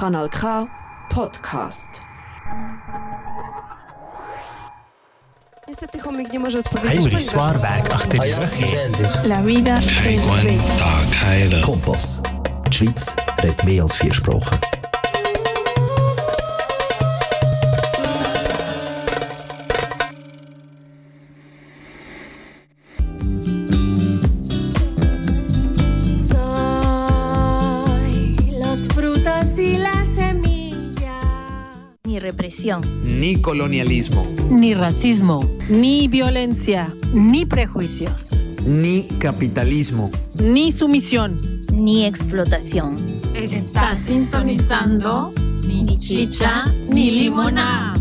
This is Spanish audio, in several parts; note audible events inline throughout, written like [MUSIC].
Kanal K Podcast. Niestety chomik nie może odpowiedzieć, Heinrich ponieważ... Zwaarwerk achter rug. La vida es bella. Tag heilen. Kompass. Die Schweiz redet mehr als vier Sprachen. Ni colonialismo, ni racismo, ni violencia, ni prejuicios, ni capitalismo. ni sumisión. ni explotación. Está sintonizando ni chicha ni limona.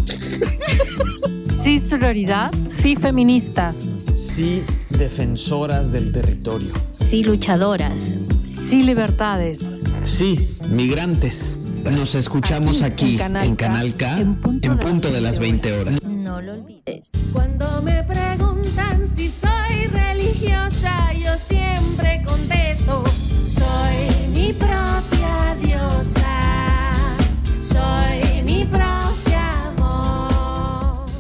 Sí sororidad, sí feministas, Sí, defensoras del territorio. Sí, luchadoras. sí libertades. Sí, migrantes. Nos escuchamos aquí, en Canal K, en punto, de las 20 horas. No lo olvides. Cuando me preguntan si soy religiosa, yo siempre contesto, soy mi propia diosa, soy mi propia voz.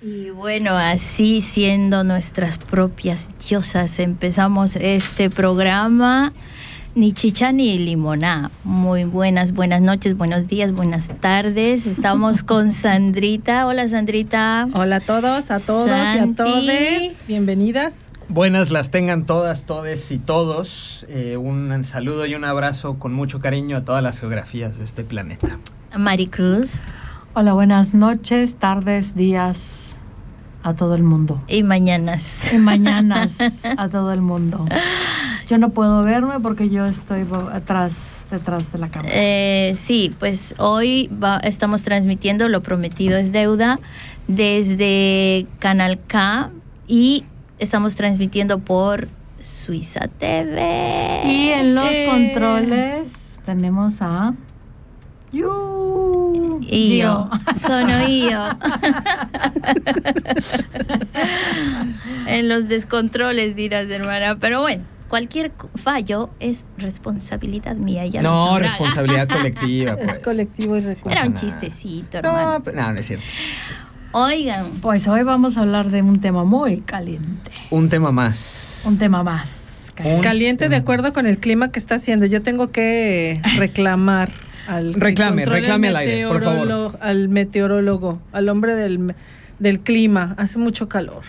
Y bueno, así siendo nuestras propias diosas, empezamos este programa. Ni chicha ni limoná. Muy buenas, buenas noches, buenos días, buenas tardes. Estamos [LAUGHS] con Sandrita. Hola Sandrita. Hola a todos, a todos y a todes. Bienvenidas. Buenas las tengan todas, todes y todos. Eh, un saludo y un abrazo con mucho cariño a todas las geografías de este planeta. Maricruz Hola, buenas noches, tardes, días a todo el mundo. y mañanas. Y mañanas [LAUGHS] a todo el mundo. Yo no puedo verme porque yo estoy atrás, detrás de la cámara. Eh, sí, pues hoy va- estamos transmitiendo Lo Prometido es Deuda desde Canal K y estamos transmitiendo por Suiza TV. Y en los Eh. controles tenemos a... Yu. Y yo, sono [LAUGHS] yo. [LAUGHS] en los descontroles dirás, hermana, pero bueno. Cualquier fallo es responsabilidad mía, ya no, responsabilidad [LAUGHS] colectiva. Pues. Es colectivo y recurso. Era un nada. chistecito, hermano. No, no, no es cierto. Oigan, Pues hoy vamos a hablar de un tema muy caliente. Un tema más. Un tema más. caliente. Un Caliente de acuerdo con el clima que está haciendo. Yo tengo que reclamar al Reclame, reclame al aire, por favor. meteorólogo- Al meteorólogo, al hombre del, del clima. Hace mucho calor.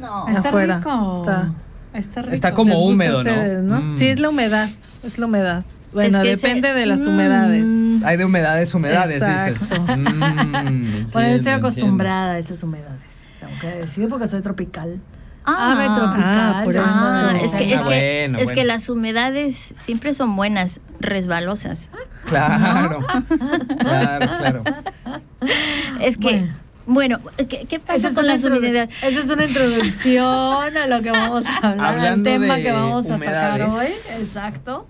no. Está afuera. rico. Está- Está rico. Está como ¿Les gusta a húmedo, ¿no? ustedes, ¿no? Mm. Sí, es la humedad. Es la humedad. Bueno, Es que ese- depende de las Mm. humedades. Hay de humedades, humedades, dices. Mm, [LAUGHS] Bueno, yo entiendo, estoy acostumbrada a esas humedades. Tengo que decir porque soy tropical. Tropical. Ah, por vengo Ah, de- es que, es, Ah, que, bueno, es bueno. que las humedades siempre son buenas, resbalosas. Claro. Claro, claro. Es que, bueno, ¿qué, qué pasa es, con introdu- humedades? esa es una introducción a lo que vamos a hablar, al tema de que vamos a tocar hoy. Exacto.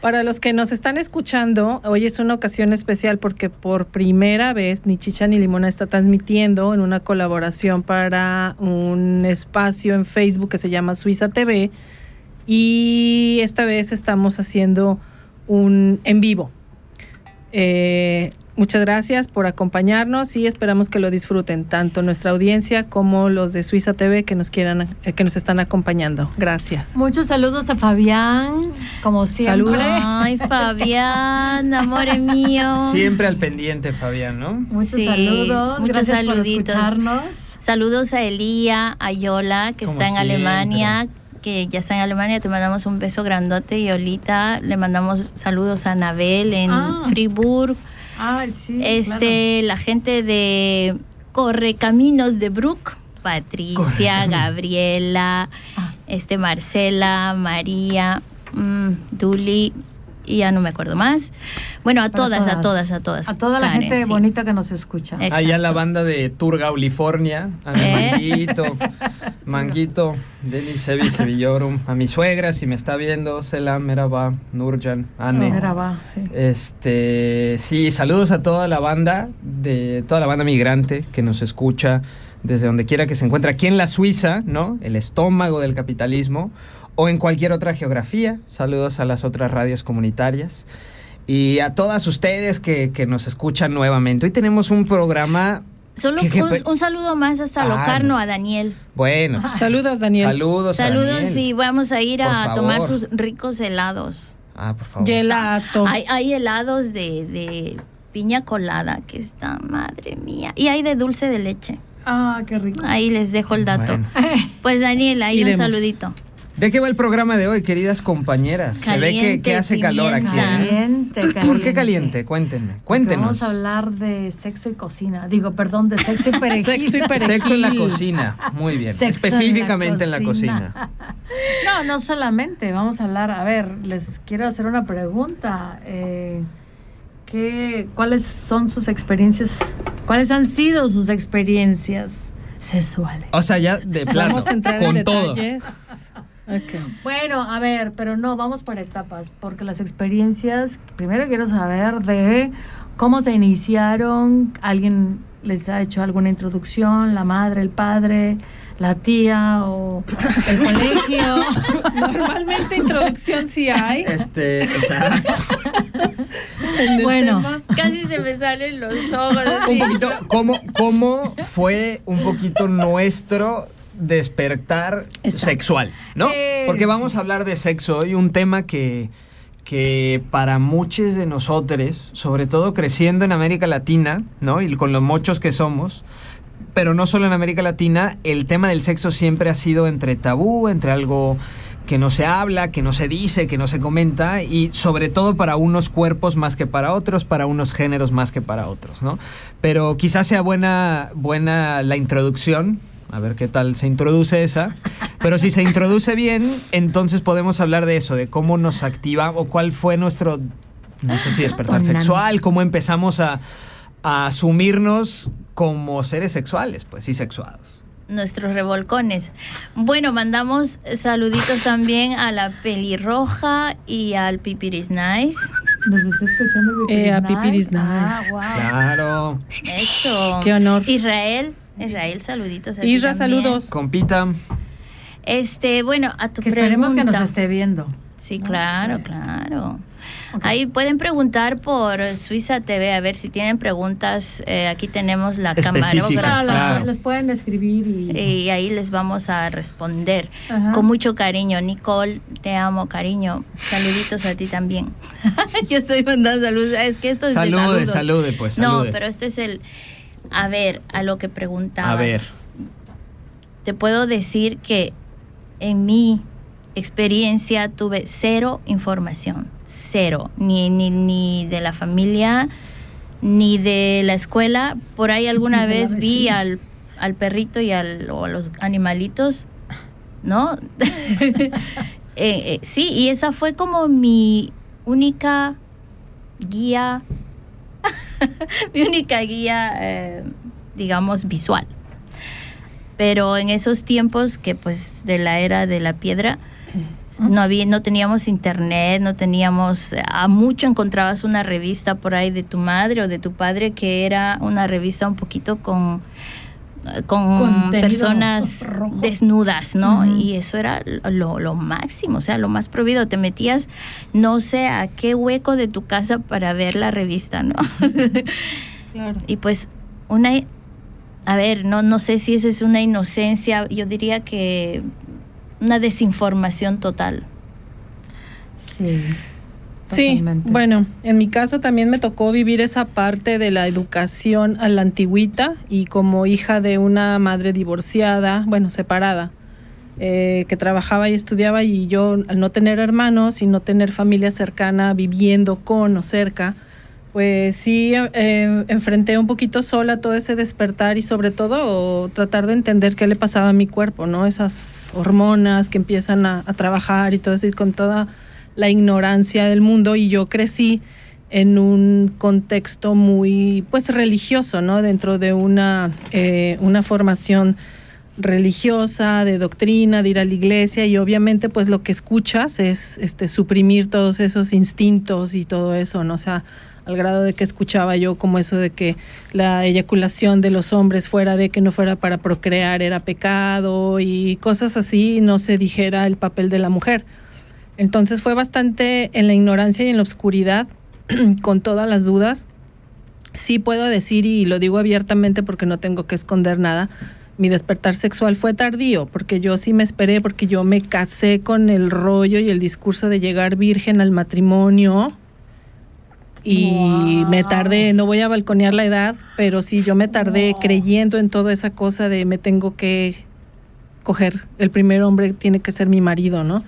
Para los que nos están escuchando, hoy es una ocasión especial porque por primera vez ni Chicha ni Limona está transmitiendo en una colaboración para un espacio en Facebook que se llama Suiza TV y esta vez estamos haciendo un en vivo. Eh, muchas gracias por acompañarnos y esperamos que lo disfruten tanto nuestra audiencia como los de Suiza TV que nos quieran eh, que nos están acompañando. Gracias. Muchos saludos a Fabián, como siempre. Saludos. Ay, Fabián, amor mío. Siempre al pendiente, Fabián, ¿no? Muchos Sí, saludos. muchos Gracias saluditos. por escucharnos. Saludos a Elía, a Yola, que Como está en siempre. Alemania, que ya está en Alemania. Te mandamos un beso grandote. Y Olita, le mandamos saludos a Anabel en Ah. Friburg. Ah, sí. este, la gente de Correcaminos de Brook, Patricia, Gabriela, Ah. este Marcela, María, mm, Duli y ya no me acuerdo más. Bueno, a todas, a todas. a todas. A toda la Karen, gente sí. bonita que nos escucha. Exacto. Allá la banda de Tour California, a mi ¿Eh? manguito, [LAUGHS] [LAUGHS] manguito, Deli Sevi [LAUGHS] Sevillorum, a mi suegra, si me está viendo, Selam, Meraba, Nurjan, Anne. Mira, va, sí. Este, sí, saludos a toda la banda, de toda la banda migrante que nos escucha desde donde quiera que se encuentre, aquí en la Suiza, ¿no? El estómago del capitalismo, o en cualquier otra geografía. Saludos a las otras radios comunitarias. Y a todas ustedes que, que nos escuchan nuevamente. Hoy tenemos un programa. Solo ¿Qué- qué un, saludo más hasta Ah, Locarno no. a Daniel. Bueno, Saludos, Daniel. saludos. a Saludos Daniel. y vamos a ir Por a tomar sus ricos helados. Ah, por favor. Gelato. Hay, hay helados de, de piña colada, que está, madre mía. Y hay de dulce de leche. Ah, qué rico. Ahí les dejo el dato. Bueno. [LAUGHS] Pues Daniel, ahí Iremos. un saludito. ¿De qué va el programa de hoy, queridas compañeras? Se ve que, Caliente, que hace calor aquí. pimienta. ¿eh? Caliente, caliente. ¿Por qué caliente? Cuéntenme. Porque Cuéntenos. Vamos a hablar de sexo y cocina. Digo, perdón, de sexo y [LAUGHS] perejil. Sexo y perejil. Sexo en la cocina. Muy bien. Sexo en la Específicamente en la cocina. cocina. [LAUGHS] No, no solamente. Vamos a hablar. A ver, les quiero hacer una pregunta. Eh, ¿qué, ¿Cuáles son sus experiencias? ¿Cuáles han sido sus experiencias sexuales? O sea, ya de plano. Vamos a entrar con en todo. detalles. Bueno, a ver, pero no, vamos por etapas, porque las experiencias, primero quiero saber de cómo se iniciaron, alguien les ha hecho alguna introducción, la madre, el padre, la tía o el [LAUGHS] colegio. Normalmente introducción sí hay. Este, exacto. Bueno. tema. Casi se me salen los ojos. Un poquito, ¿cómo, ¿cómo fue un poquito nuestro despertar Exacto. sexual? ¿No? Eh, Porque vamos a hablar de sexo hoy, un tema que, que para muchos de nosotros, sobre todo creciendo en América Latina, ¿no? Y con los mochos que somos, pero no solo en América Latina, el tema del sexo siempre ha sido entre tabú, entre algo que no se habla, que no se dice, que no se comenta, y sobre todo para unos cuerpos más que para otros, para unos géneros más que para otros, ¿no? Pero quizás sea buena, buena la introducción, a ver qué tal se introduce esa, pero si se introduce bien, entonces podemos hablar de eso, de cómo nos activa o cuál fue nuestro, no sé si despertar sexual, cómo empezamos a, a asumirnos como seres sexuales, pues, y sexuados. Nuestros revolcones. Bueno, mandamos saluditos también a la pelirroja y al pipiris nice. Nos está escuchando Pipiris Eh, a Nice. Pipiris Ah, Nice. wow. Claro. Eso. Qué honor. Israel. Israel, saluditos. a ti Isra, también. saludos. Compita. Este, bueno, a tu Que esperemos que nos esté viendo. Sí, claro, Ok. claro. Ok. Ahí pueden preguntar por Suiza TV, a ver si tienen preguntas. eh, aquí tenemos la camarógrafa. Ah, claro. les pueden escribir y... Y ahí les vamos a responder Ajá. con mucho cariño. Nicole, te amo, cariño. Saluditos a ti también. [LAUGHS] Yo estoy mandando saludos. Es que esto es de Salude, saludos. salude, pues. No, salude. pero este es el... A ver, a lo que preguntabas. A ver. Te puedo decir que en mi experiencia tuve cero información. Cero. Ni, ni, ni de la familia, ni de la escuela. Por ahí alguna [LAUGHS] vez vi al, al perrito y al, o a los animalitos, ¿no? [LAUGHS] Eh, eh, sí, y esa fue como mi única guía, [LAUGHS] mi única guía, eh, digamos, visual. Pero en esos tiempos que pues de la era de la piedra, no había, no teníamos internet, no teníamos, a mucho encontrabas una revista por ahí de tu madre o de tu padre que era una revista un poquito con con Contenido personas rojo. desnudas, ¿no? Y eso era lo, lo máximo, o sea, lo más prohibido. Te metías no sé a qué hueco de tu casa para ver la revista, ¿no? [LAUGHS] Claro. y pues una, a ver, no, no sé si esa es una inocencia, yo diría que una desinformación total. Sí. Sí, bueno, en mi caso también me tocó vivir esa parte de la educación a la antigüita y como hija de una madre divorciada, bueno, separada, eh, que trabajaba y estudiaba y yo al no tener hermanos y no tener familia cercana viviendo con o cerca, pues sí eh, enfrenté un poquito sola todo ese despertar y sobre todo tratar de entender qué le pasaba a mi cuerpo, ¿no? Esas hormonas que empiezan a, a trabajar y todo eso y con toda la ignorancia del mundo y yo crecí en un contexto muy pues religioso, ¿no? Dentro de una, eh, una formación religiosa, de doctrina, de ir a la iglesia y obviamente pues lo que escuchas es este suprimir todos esos instintos y todo eso, ¿no? Sea, al grado de que escuchaba yo como eso de que la eyaculación de los hombres fuera de que no fuera para procrear era pecado y cosas así, no se dijera el papel de la mujer. Entonces fue bastante en la ignorancia y en la oscuridad [CLEARS THROAT] con todas las dudas. Sí puedo decir, y lo digo abiertamente porque no tengo que esconder nada, mi despertar sexual fue tardío, porque yo sí me esperé, porque yo me casé con el rollo y el discurso de llegar virgen al matrimonio. Y me tardé, no voy a balconear la edad, pero sí, yo me tardé creyendo en toda esa cosa de me tengo que coger, el primer hombre tiene que ser mi marido, ¿no?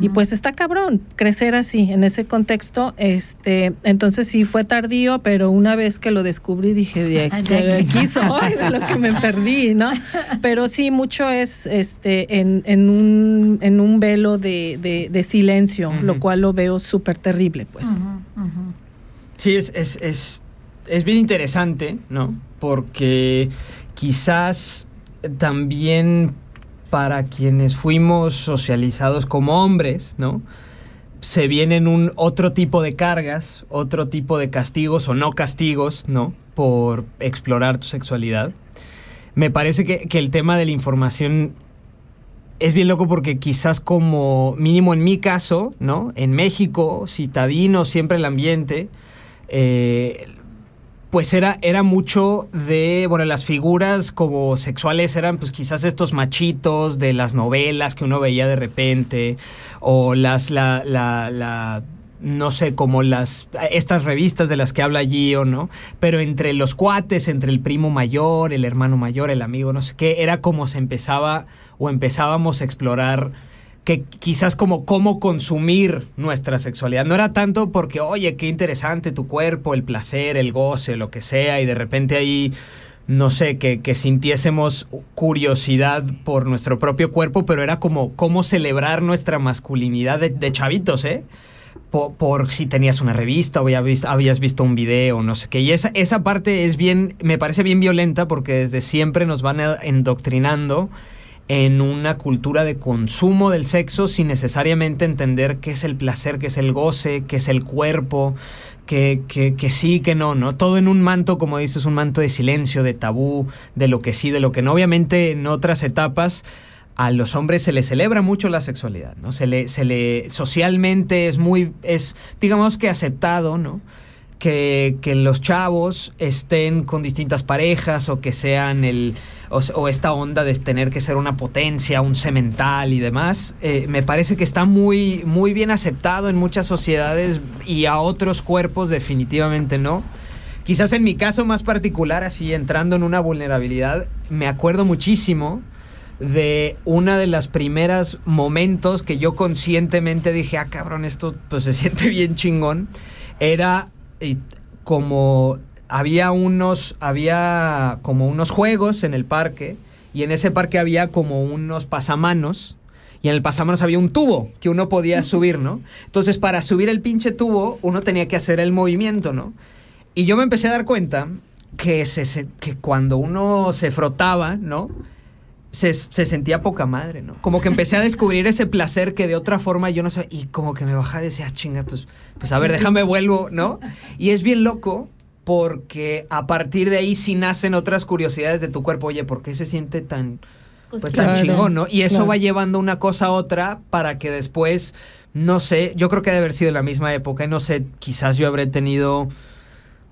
Y pues está cabrón crecer así, en ese contexto, este, entonces sí fue tardío, pero una vez que lo descubrí dije, de aquí, de aquí soy, de lo que me perdí, ¿no? [LAUGHS] Pero sí, mucho es este, en, en, un, en un velo de, de, de silencio, lo cual lo veo súper terrible, pues. Sí, es, es, es, es bien interesante, ¿no? Porque quizás también para quienes fuimos socializados como hombres, ¿no? Se vienen un otro tipo de cargas, otro tipo de castigos o no castigos, ¿no? Por explorar tu sexualidad. Me parece que, que el tema de la información es bien loco porque quizás como mínimo en mi caso, ¿no? En México, citadino, siempre el ambiente, eh, pues era, era mucho de, bueno, las figuras como sexuales eran pues quizás estos machitos de las novelas que uno veía de repente, o las, la, la, la no sé, como las, estas revistas de las que habla Gio, ¿no? Pero entre los cuates, entre el primo mayor, el hermano mayor, el amigo, no sé qué, era como se empezaba o empezábamos a explorar que quizás como cómo consumir nuestra sexualidad. No era tanto porque, oye, qué interesante tu cuerpo, el placer, el goce, lo que sea, y de repente ahí, no sé, que, que sintiésemos curiosidad por nuestro propio cuerpo, pero era como cómo celebrar nuestra masculinidad de, chavitos, ¿eh? Por, por, si tenías una revista o habías visto, habías visto un video, no sé qué. Y esa, esa parte es bien, me parece bien violenta porque desde siempre nos van endoctrinando en una cultura de consumo del sexo sin necesariamente entender qué es el placer, qué es el goce, qué es el cuerpo, que, que, que, sí, que no, ¿no? Todo en un manto, como dices, un manto de silencio, de tabú, de lo que sí, de lo que no. Obviamente en otras etapas a los hombres se les celebra mucho la sexualidad, ¿no? Se le, se le socialmente es muy, es, digamos que aceptado, ¿no? Que, que los chavos estén con distintas parejas o que sean el o, esta onda de tener que ser una potencia, un cemental y demás, eh, me parece que está muy, muy bien aceptado en muchas sociedades y a otros cuerpos definitivamente no. Quizás en mi caso más particular, así entrando en una vulnerabilidad, me acuerdo muchísimo de una de las primeras momentos que yo conscientemente dije, ah, cabrón, esto pues se siente [LAUGHS] bien chingón, era como había unos, había como unos juegos en el parque y en ese parque había como unos pasamanos y en el pasamanos había un tubo que uno podía [LAUGHS] subir, ¿no? Entonces para subir el pinche tubo uno tenía que hacer el movimiento, ¿no? Y yo me empecé a dar cuenta que, se, que cuando uno se frotaba, ¿no? Se, se, sentía poca madre, ¿no? Como que empecé a descubrir ese placer que de otra forma yo no sabía. Y como que me bajaba y decía, ah, chinga, pues, pues a ver, déjame vuelvo, ¿no? Y es bien loco porque a partir de ahí sí nacen otras curiosidades de tu cuerpo. Oye, ¿por qué se siente tan, pues, tan chingón, no? Y eso claro. va llevando una cosa a otra para que después, no sé, yo creo que debe haber sido en la misma época, y no sé, quizás yo habré tenido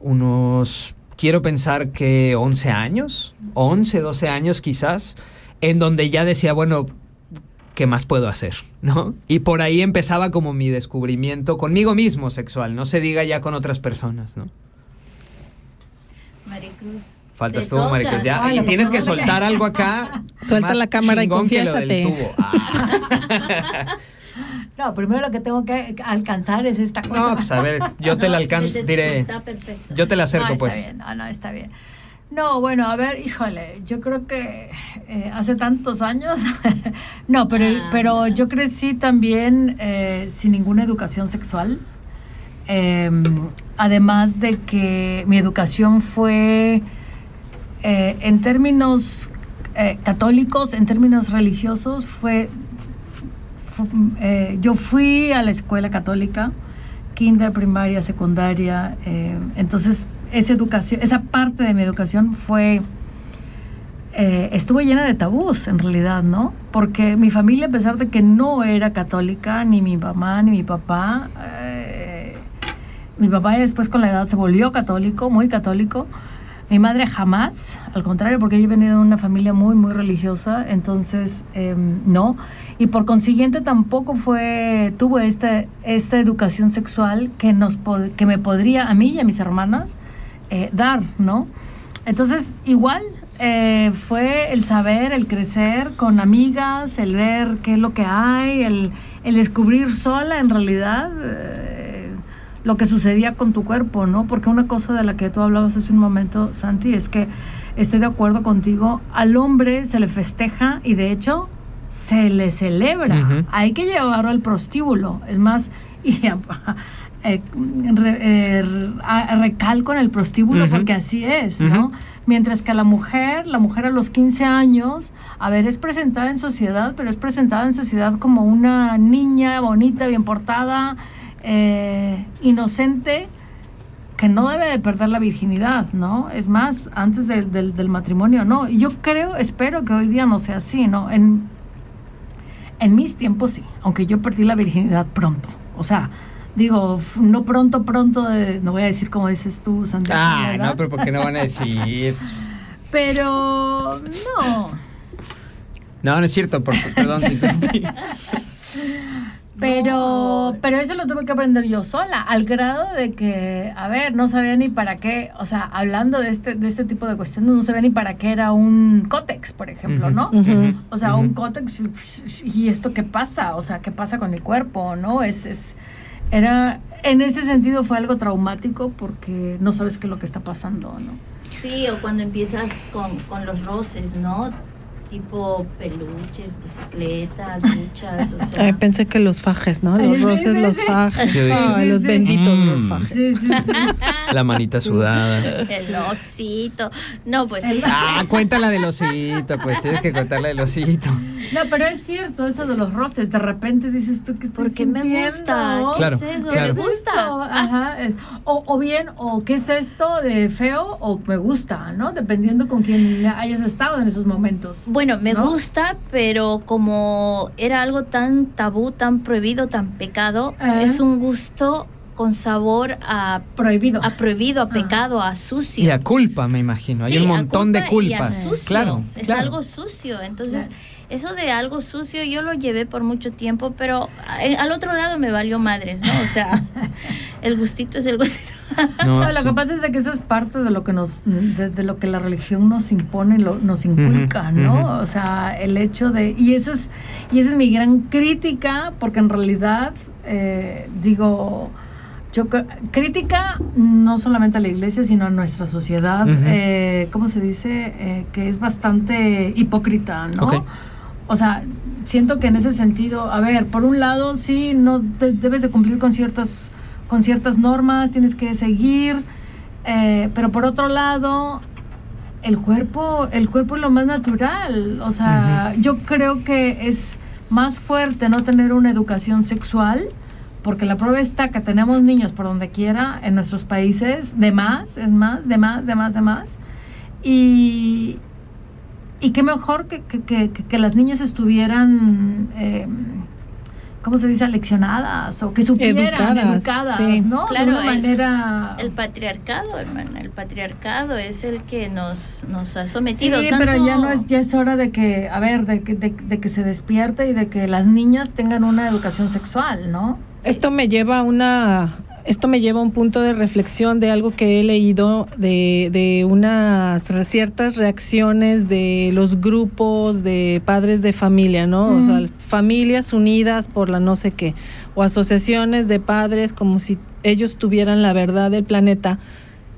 unos, quiero pensar que 11 años, 11, 12 años quizás, en donde ya decía, bueno, ¿qué más puedo hacer? ¿No? Y por ahí empezaba como mi descubrimiento conmigo mismo sexual, no se diga ya con otras personas, ¿no? Maricruz. Faltas tú, Maricruz. Ya, Ay, y tienes que soltar algo acá. [LAUGHS] Suelta la cámara y confiésate. [LAUGHS] Ah. No, primero lo que tengo que alcanzar es esta cosa. No, pues a ver, yo te la alcanzo, [LAUGHS] diré. Está perfecto. Yo te la acerco, no, pues. Está bien, no, no, está bien. No, bueno, a ver, híjole, yo creo que eh, hace tantos años, [LAUGHS] no, pero, ah, pero yo crecí también eh, sin ninguna educación sexual. Eh, además de que mi educación fue eh, en términos católicos, en términos religiosos, fue, fue yo fui a la escuela católica, kinder, primaria, secundaria, entonces esa educación, esa parte de mi educación fue estuvo llena de tabús en realidad, ¿no? Porque mi familia, a pesar de que no era católica, ni mi mamá ni mi papá, Mi papá después con la edad se volvió católico, muy católico. Mi madre jamás, al contrario, porque yo he venido de una familia muy, muy religiosa, entonces em, no. Y por consiguiente tampoco fue, tuvo esta, esta educación sexual que, nos, que me podría, a mí y a mis hermanas, eh, dar, ¿no? Entonces, igual eh, fue el saber, el crecer con amigas, el ver qué es lo que hay, el, el descubrir sola en realidad eh, lo que sucedía con tu cuerpo, ¿no? Porque una cosa de la que tú hablabas hace un momento, Santi, es que estoy de acuerdo contigo, al hombre se le festeja y de hecho se le celebra. Hay que llevarlo al prostíbulo. Es más, [LAUGHS] y, eh, re- eh, recalco en el prostíbulo porque así es, ¿no? Mientras que a la mujer, la mujer a los 15 años, a ver, es presentada en sociedad, pero es presentada en sociedad como una niña bonita, bien portada, eh, inocente, que no debe de perder la virginidad, ¿no? Es más, antes del, matrimonio, no. Y Yo creo, espero que hoy día no sea así, ¿no? En, en mis tiempos sí, aunque yo perdí la virginidad pronto. O sea, digo, no pronto, pronto, de- no voy a decir como dices tú, Santiago. Ah, ¿verdad? no, pero ¿por qué no van a [LAUGHS] decir? Pero no. No, no es cierto, por, perdón. te interrumpí. [LAUGHS] Pero, pero eso lo tuve que aprender yo sola, al grado de que, a ver, no sabía ni para qué, o sea, hablando de este, de este tipo de cuestiones, no sabía ni para qué era un cótex, por ejemplo, ¿no? O sea, un cótex, y esto qué pasa, o sea, qué pasa con mi cuerpo, ¿no? Es, es, era, en ese sentido fue algo traumático porque no sabes qué es lo que está pasando, ¿no? Sí, o cuando empiezas con, con los roces, ¿no? Tipo peluches, bicicletas, duchas, o [LAUGHS] sea. Ay, pensé que los fajes, ¿no? Los roces, sí, los fajes. Sí, Ay, sí, los sí. benditos Mm. fajes. Sí, sí, sí. [LAUGHS] La manita sudada. El osito. No, pues. Ah, cuéntala del osito, pues tienes que contarla del osito. No, pero es cierto eso de los roces. De repente dices tú que estoy Porque me sintiendo? gusta. ¿Qué Claro, es eso? claro. Me gusta. Ajá. O, o bien, o qué es esto de feo o me gusta, ¿no? Dependiendo con quién hayas estado en esos momentos. Bueno, me ¿No? gusta, pero como era algo tan tabú, tan prohibido, tan pecado, es un gusto con sabor a, Prohibido. a prohibido, a Ah. pecado, a sucio. Y a culpa, me imagino. Hay un a montón de y a culpas. sucio. Claro, Es claro. algo sucio. Entonces, Claro. Eso de algo sucio yo lo llevé por mucho tiempo, pero eh, al otro lado me valió madres, ¿no? O sea, [LAUGHS] el gustito es el gustito. No, No, lo sí. que pasa es de que eso es parte de lo que nos, de, de lo que la religión nos impone, lo, nos inculca, ¿no? O sea, el hecho de, y eso es, y esa es mi gran crítica, porque en realidad, eh, digo, yo crítica no solamente a la iglesia, sino a nuestra sociedad, Ujú. eh, ¿cómo se dice? Eh, que es bastante hipócrita, ¿no? O sea, siento que en ese sentido, a ver, por un lado, sí, no de- debes de cumplir con ciertas, con ciertas normas, tienes que seguir, eh, pero por otro lado, el cuerpo, el cuerpo es lo más natural. O sea, yo creo que es más fuerte no tener una educación sexual, porque la prueba está que tenemos niños por donde quiera en nuestros países, de más, es más, de más, de más, de más. Y, y qué mejor que, que, que- que- las niñas estuvieran, eh, ¿cómo se dice?, aleccionadas o que supieran, Educadas, educadas, sí. ¿no? Claro, de una el- manera... El patriarcado, hermana, el patriarcado es el que nos, nos ha sometido. Sí, tanto- pero ya no es, ya es hora de que, a ver, de que, de, de que se despierte y de que las niñas tengan una educación sexual, ¿no? Esto me lleva a una esto me lleva a un punto de reflexión de algo que he leído de, de unas ciertas reacciones de los grupos de padres de familia, ¿no? O sea, familias unidas por la no sé qué, o asociaciones de padres como si ellos tuvieran la verdad del planeta.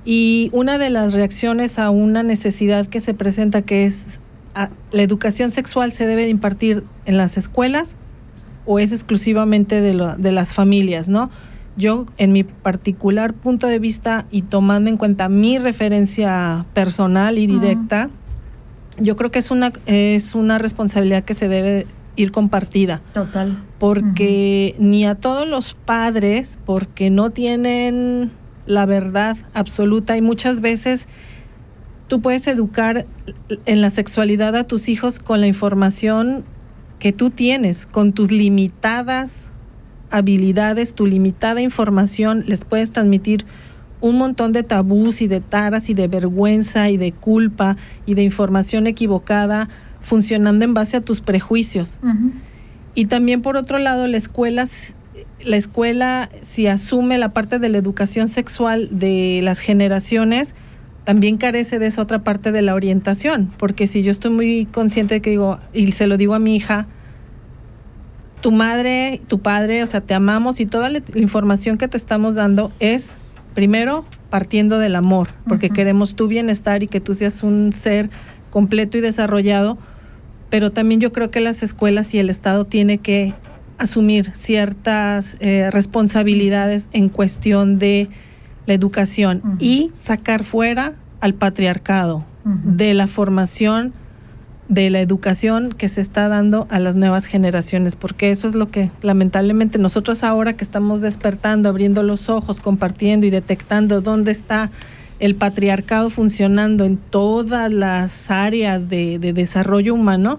Y una de las reacciones a una necesidad que se presenta que es a- la educación sexual se debe de impartir en las escuelas o es exclusivamente de, lo- de las familias, ¿no? Yo, en mi particular punto de vista y tomando en cuenta mi referencia personal y directa, yo creo que es una, es una responsabilidad que se debe ir compartida. Total. porque ni a todos los padres, porque no tienen la verdad absoluta y muchas veces tú puedes educar en la sexualidad a tus hijos con la información que tú tienes, con tus limitadas habilidades, tu limitada información, les puedes transmitir un montón de tabús y de taras y de vergüenza y de culpa y de información equivocada funcionando en base a tus prejuicios. Y también por otro lado, la escuela, la escuela si asume la parte de la educación sexual de las generaciones, también carece de esa otra parte de la orientación, porque si yo estoy muy consciente de que digo, y se lo digo a mi hija, tu madre, tu padre, o sea, te amamos y toda la información que te estamos dando es, primero, partiendo del amor, porque queremos tu bienestar y que tú seas un ser completo y desarrollado, pero también yo creo que las escuelas y el Estado tiene que asumir ciertas eh, responsabilidades en cuestión de la educación y sacar fuera al patriarcado de la formación de la educación que se está dando a las nuevas generaciones, porque eso es lo que lamentablemente nosotros ahora que estamos despertando, abriendo los ojos, compartiendo y detectando dónde está el patriarcado funcionando en todas las áreas de, desarrollo humano,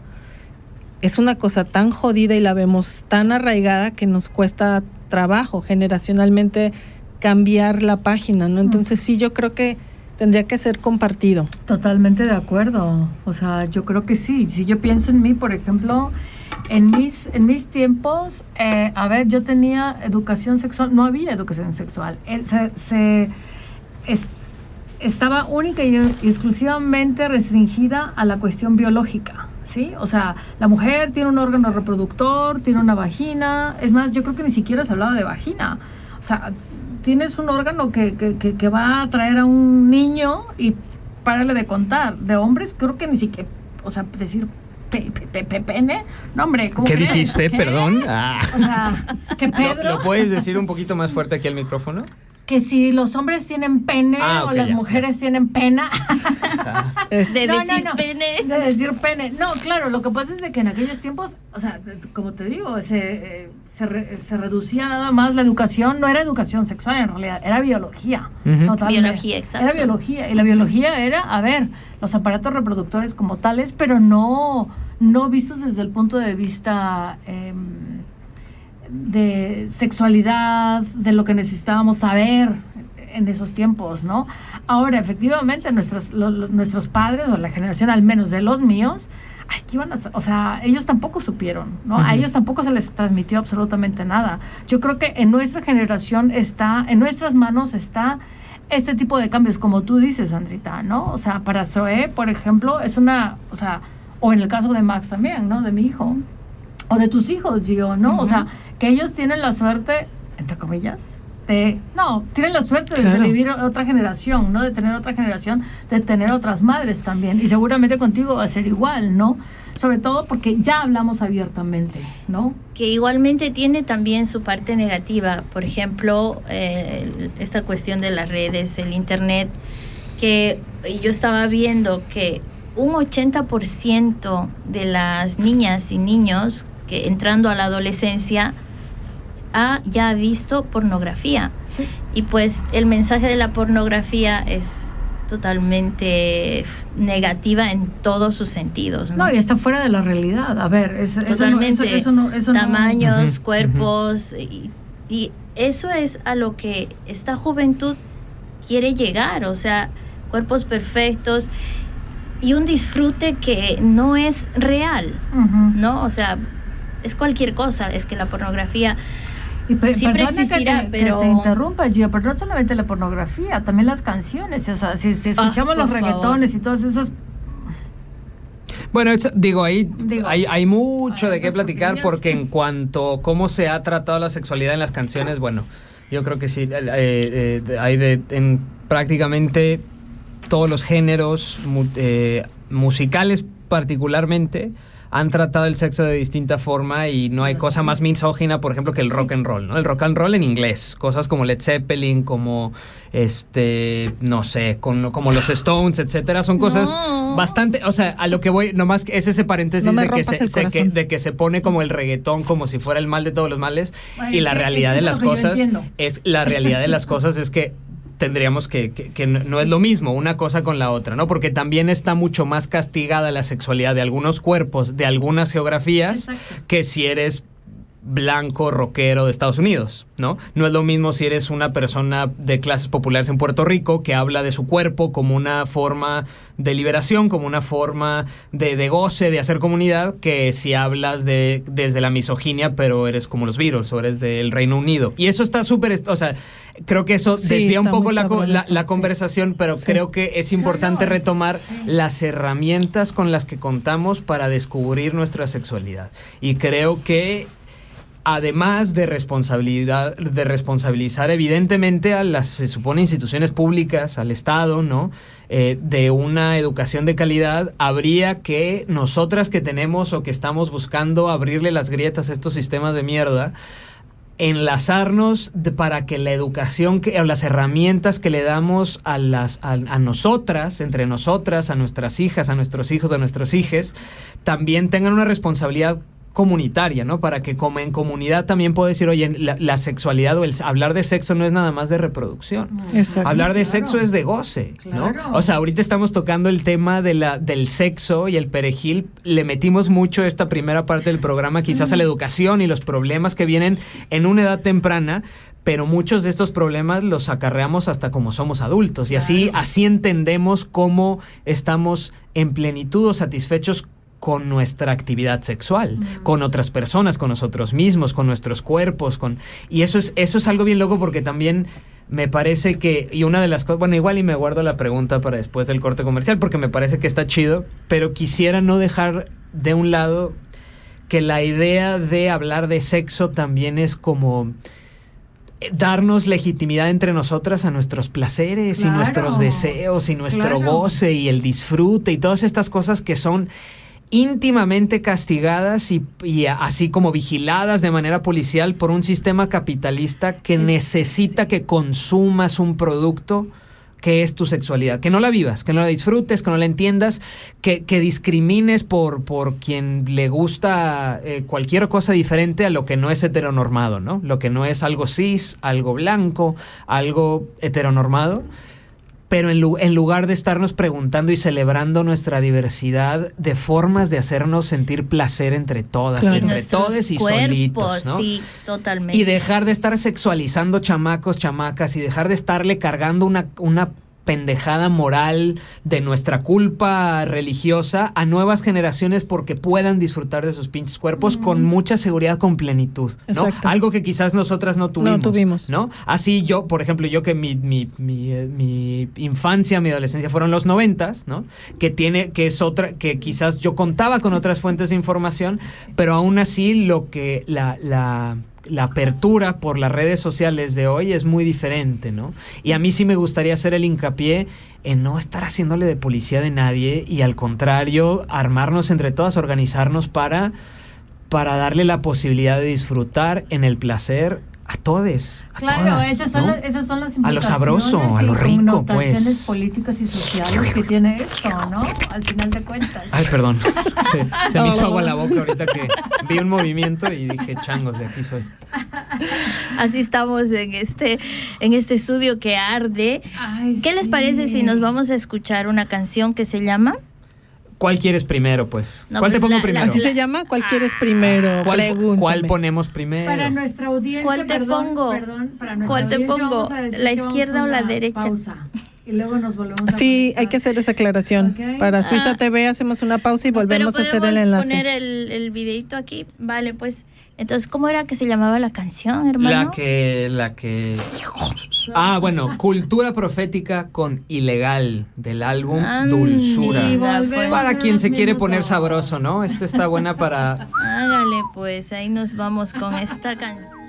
es una cosa tan jodida y la vemos tan arraigada que nos cuesta trabajo generacionalmente cambiar la página, ¿no? Entonces sí, yo creo que tendría que ser compartido. Totalmente de acuerdo. O sea, yo creo que sí. Si yo pienso en mí, por ejemplo, en mis, en mis tiempos, eh, a ver, yo tenía educación sexual, no había educación sexual. Eh, se, estaba única y exclusivamente restringida a la cuestión biológica. ¿Sí? O sea, la mujer tiene un órgano reproductor, tiene una vagina. Es más, yo creo que ni siquiera se hablaba de vagina. O sea, tienes un órgano que, que, que, va a traer a un niño y párale de contar. De hombres, creo que ni siquiera, o sea, decir pe, pe, pe, pene, no hombre, ¿cómo ¿Qué dijiste? Perdón. Ah. O sea, que Pedro... [LAUGHS] ¿Lo, puedes decir un poquito más fuerte aquí al micrófono? Que si los hombres tienen pene ah, o las mujeres tienen pena. de decir pene. De decir pene. No, claro, lo que pasa es de que en aquellos tiempos, o sea, como te digo, se, eh, se, reducía nada más la educación, no era educación sexual en realidad, era biología. Biología, exacto. Era biología. Y la biología era, a ver, los aparatos reproductores como tales, pero no, no vistos desde el punto de vista... Em, de sexualidad, de lo que necesitábamos saber en esos tiempos, ¿no? Ahora, efectivamente, nuestros, nuestros padres, o la generación al menos de los míos, aquí van a, o sea, ellos tampoco supieron, ¿no? A ellos tampoco se les transmitió absolutamente nada. Yo creo que en nuestra generación está, en nuestras manos está este tipo de cambios, como tú dices, Andrita, ¿no? O sea, para Zoe, por ejemplo, es una, o sea, o en el caso de Max también, ¿no? De mi hijo o de tus hijos, Gio, ¿no? O sea, que ellos tienen la suerte, entre comillas, de, no, tienen la suerte de, vivir otra generación, ¿no? De tener otra generación, de tener otras madres también. Y seguramente contigo va a ser igual, ¿no? Sobre todo porque ya hablamos abiertamente, ¿no? Que igualmente tiene también su parte negativa. Por ejemplo, eh, esta cuestión de las redes, el Internet, que yo estaba viendo que un 80% de las niñas y niños que entrando a la adolescencia ha ya visto pornografía. Y pues el mensaje de la pornografía es totalmente negativa en todos sus sentidos. No, y está fuera de la realidad. A ver, es, totalmente. Eso tamaños, cuerpos. y, eso es a lo que esta juventud quiere llegar. O sea, cuerpos perfectos y un disfrute que no es real. ¿No? O sea, es cualquier cosa, es que la pornografía siempre existirá, pero... te interrumpa, Gio, pero no solamente la pornografía, también las canciones, o sea, si, ah, escuchamos los reggaetones y todas esas... Bueno, digo, ahí hay, hay, mucho de qué platicar porque en cuanto a cómo se ha tratado la sexualidad en las canciones, bueno, yo creo que sí, eh, eh, hay de, en prácticamente todos los géneros eh, musicales particularmente, han tratado el sexo de distinta forma y no hay cosa más misógina, por ejemplo, que el rock and roll, ¿no? El rock and roll en inglés, cosas como Led Zeppelin, como este, no sé, con, como los Stones, etcétera, son cosas bastante, o sea, a lo que voy, nomás es ese paréntesis de, que se, de que se pone como el reggaetón como si fuera el mal de todos los males y la realidad de las cosas es la realidad de las cosas es que tendríamos que, que, no es lo mismo una cosa con la otra, ¿no? Porque también está mucho más castigada la sexualidad de algunos cuerpos, de algunas geografías, que si eres blanco rockero de Estados Unidos, ¿no? No es lo mismo si eres una persona de clases populares en Puerto Rico que habla de su cuerpo como una forma de liberación, como una forma de, de goce, de hacer comunidad, que si hablas de desde la misoginia, pero eres como los Beatles o eres del Reino Unido. Y eso está súper, o sea, creo que eso Sí, desvía un poco la, sí. conversación, pero creo que es importante retomar las herramientas con las que contamos para descubrir nuestra sexualidad. Y creo que además de responsabilidad de responsabilizar evidentemente a las se supone instituciones públicas al Estado no Eh, de una educación de calidad habría que nosotras que tenemos o que estamos buscando abrirle las grietas a estos sistemas de mierda enlazarnos para que la educación que o las herramientas que le damos a las a, a nosotras entre nosotras a nuestras hijas a nuestros hijos a nuestros hijes también tengan una responsabilidad comunitaria, ¿no? Para que como en comunidad también puedo decir, oye, la, la sexualidad o el hablar de sexo no es nada más de reproducción. Exacto. Hablar de Claro. sexo es de goce, ¿no? O sea, ahorita estamos tocando el tema de la, del sexo y el perejil. Le metimos mucho esta primera parte del programa quizás a la educación y los problemas que vienen en una edad temprana, pero muchos de estos problemas los acarreamos hasta como somos adultos y así, así entendemos cómo estamos en plenitud o satisfechos con nuestra actividad sexual, con otras personas, con nosotros mismos, con nuestros cuerpos, con y eso es eso es algo bien loco porque también me parece que y una de las cosas, bueno, igual y me guardo la pregunta para después del corte comercial porque me parece que está chido, pero quisiera no dejar de un lado que la idea de hablar de sexo también es como eh, darnos legitimidad entre nosotras a nuestros placeres y nuestros deseos y nuestro Claro. goce y el disfrute y todas estas cosas que son íntimamente castigadas y, así como vigiladas de manera policial por un sistema capitalista que necesita que consumas un producto que es tu sexualidad, que no la vivas, que no la disfrutes, que no la entiendas, que, que discrimines por, por quien le gusta eh, cualquier cosa diferente a lo que no es heteronormado, ¿no? Lo que no es algo cis, algo blanco, algo heteronormado pero en, lu- en lugar de estarnos preguntando y celebrando nuestra diversidad de formas de hacernos sentir placer entre todas, Claro. Entre todos y cuerpos, solitos, ¿no? sí, totalmente. Y dejar de estar sexualizando chamacos, chamacas y dejar de estarle cargando una, una pendejada moral de nuestra culpa religiosa a nuevas generaciones porque puedan disfrutar de sus pinches cuerpos con mucha seguridad, con plenitud, ¿no? Algo que quizás nosotras no tuvimos. tuvimos. ¿no? Así yo, por ejemplo, yo que mi, mi, mi, eh, mi infancia, mi adolescencia fueron los noventas, ¿no? Que tiene, que es otra, que quizás yo contaba con otras fuentes de información, pero aún así lo que la, la la apertura por las redes sociales de hoy es muy diferente, ¿no? Y a mí sí me gustaría hacer el hincapié en no estar haciéndole de policía de nadie y al contrario, armarnos entre todas, organizarnos para, para darle la posibilidad de disfrutar en el placer a todos. a Claro, todas, esas, son ¿no? las, esas son las A lo sabroso, a lo rico, pues. políticas y sociales que tiene esto, ¿no? Al final de cuentas. Ay, perdón. [LAUGHS] Se, se me hizo agua la boca ahorita que vi un movimiento y dije, changos, de aquí soy. Así estamos en este, en este estudio que arde. Ay, ¿Qué les parece si nos vamos a escuchar una canción que se llama? ¿Cuál quieres primero, pues? No, ¿Cuál pues te pongo la- primero? Así se llama. ¿Cuál quieres primero? ¿Cuál, Pregúntame. cuál ponemos primero? Para nuestra audiencia, ¿Cuál te perdón, pongo? perdón, para nuestra ¿Cuál te pongo? ¿La izquierda o la derecha? Pausa. Y luego nos volvemos a Sí, hay que hacer esa aclaración. Ok. Para Suiza Ah. TV hacemos una pausa y volvemos a Pero hacer el podemos enlace. poner el, el videito aquí. Vale, pues. Entonces, ¿cómo era que se llamaba la canción, hermano? La que, la que. Ah, bueno, Cultura Profética con Ilegal del álbum Anda, Dulzura. Para en quien se quiere poner sabroso, ¿no? Esta está buena para. Hágale, pues, ahí nos vamos con esta canción.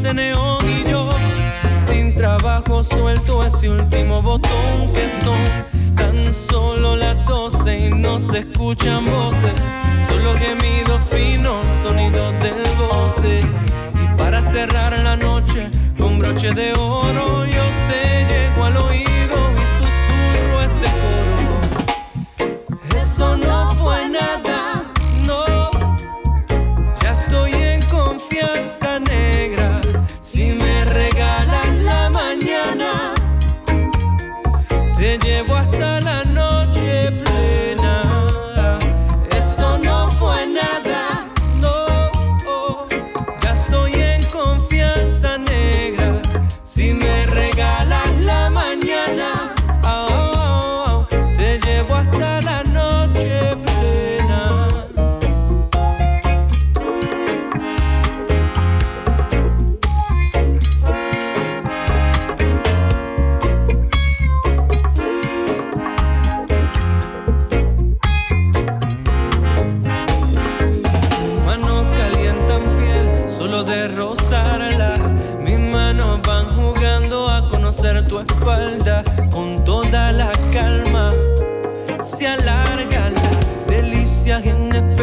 de neón y yo sin trabajo suelto ese último botón que son. Tan solo las doce y no se escuchan voces, solo gemidos finos, sonidos del goce. Y para cerrar la noche con broche de oro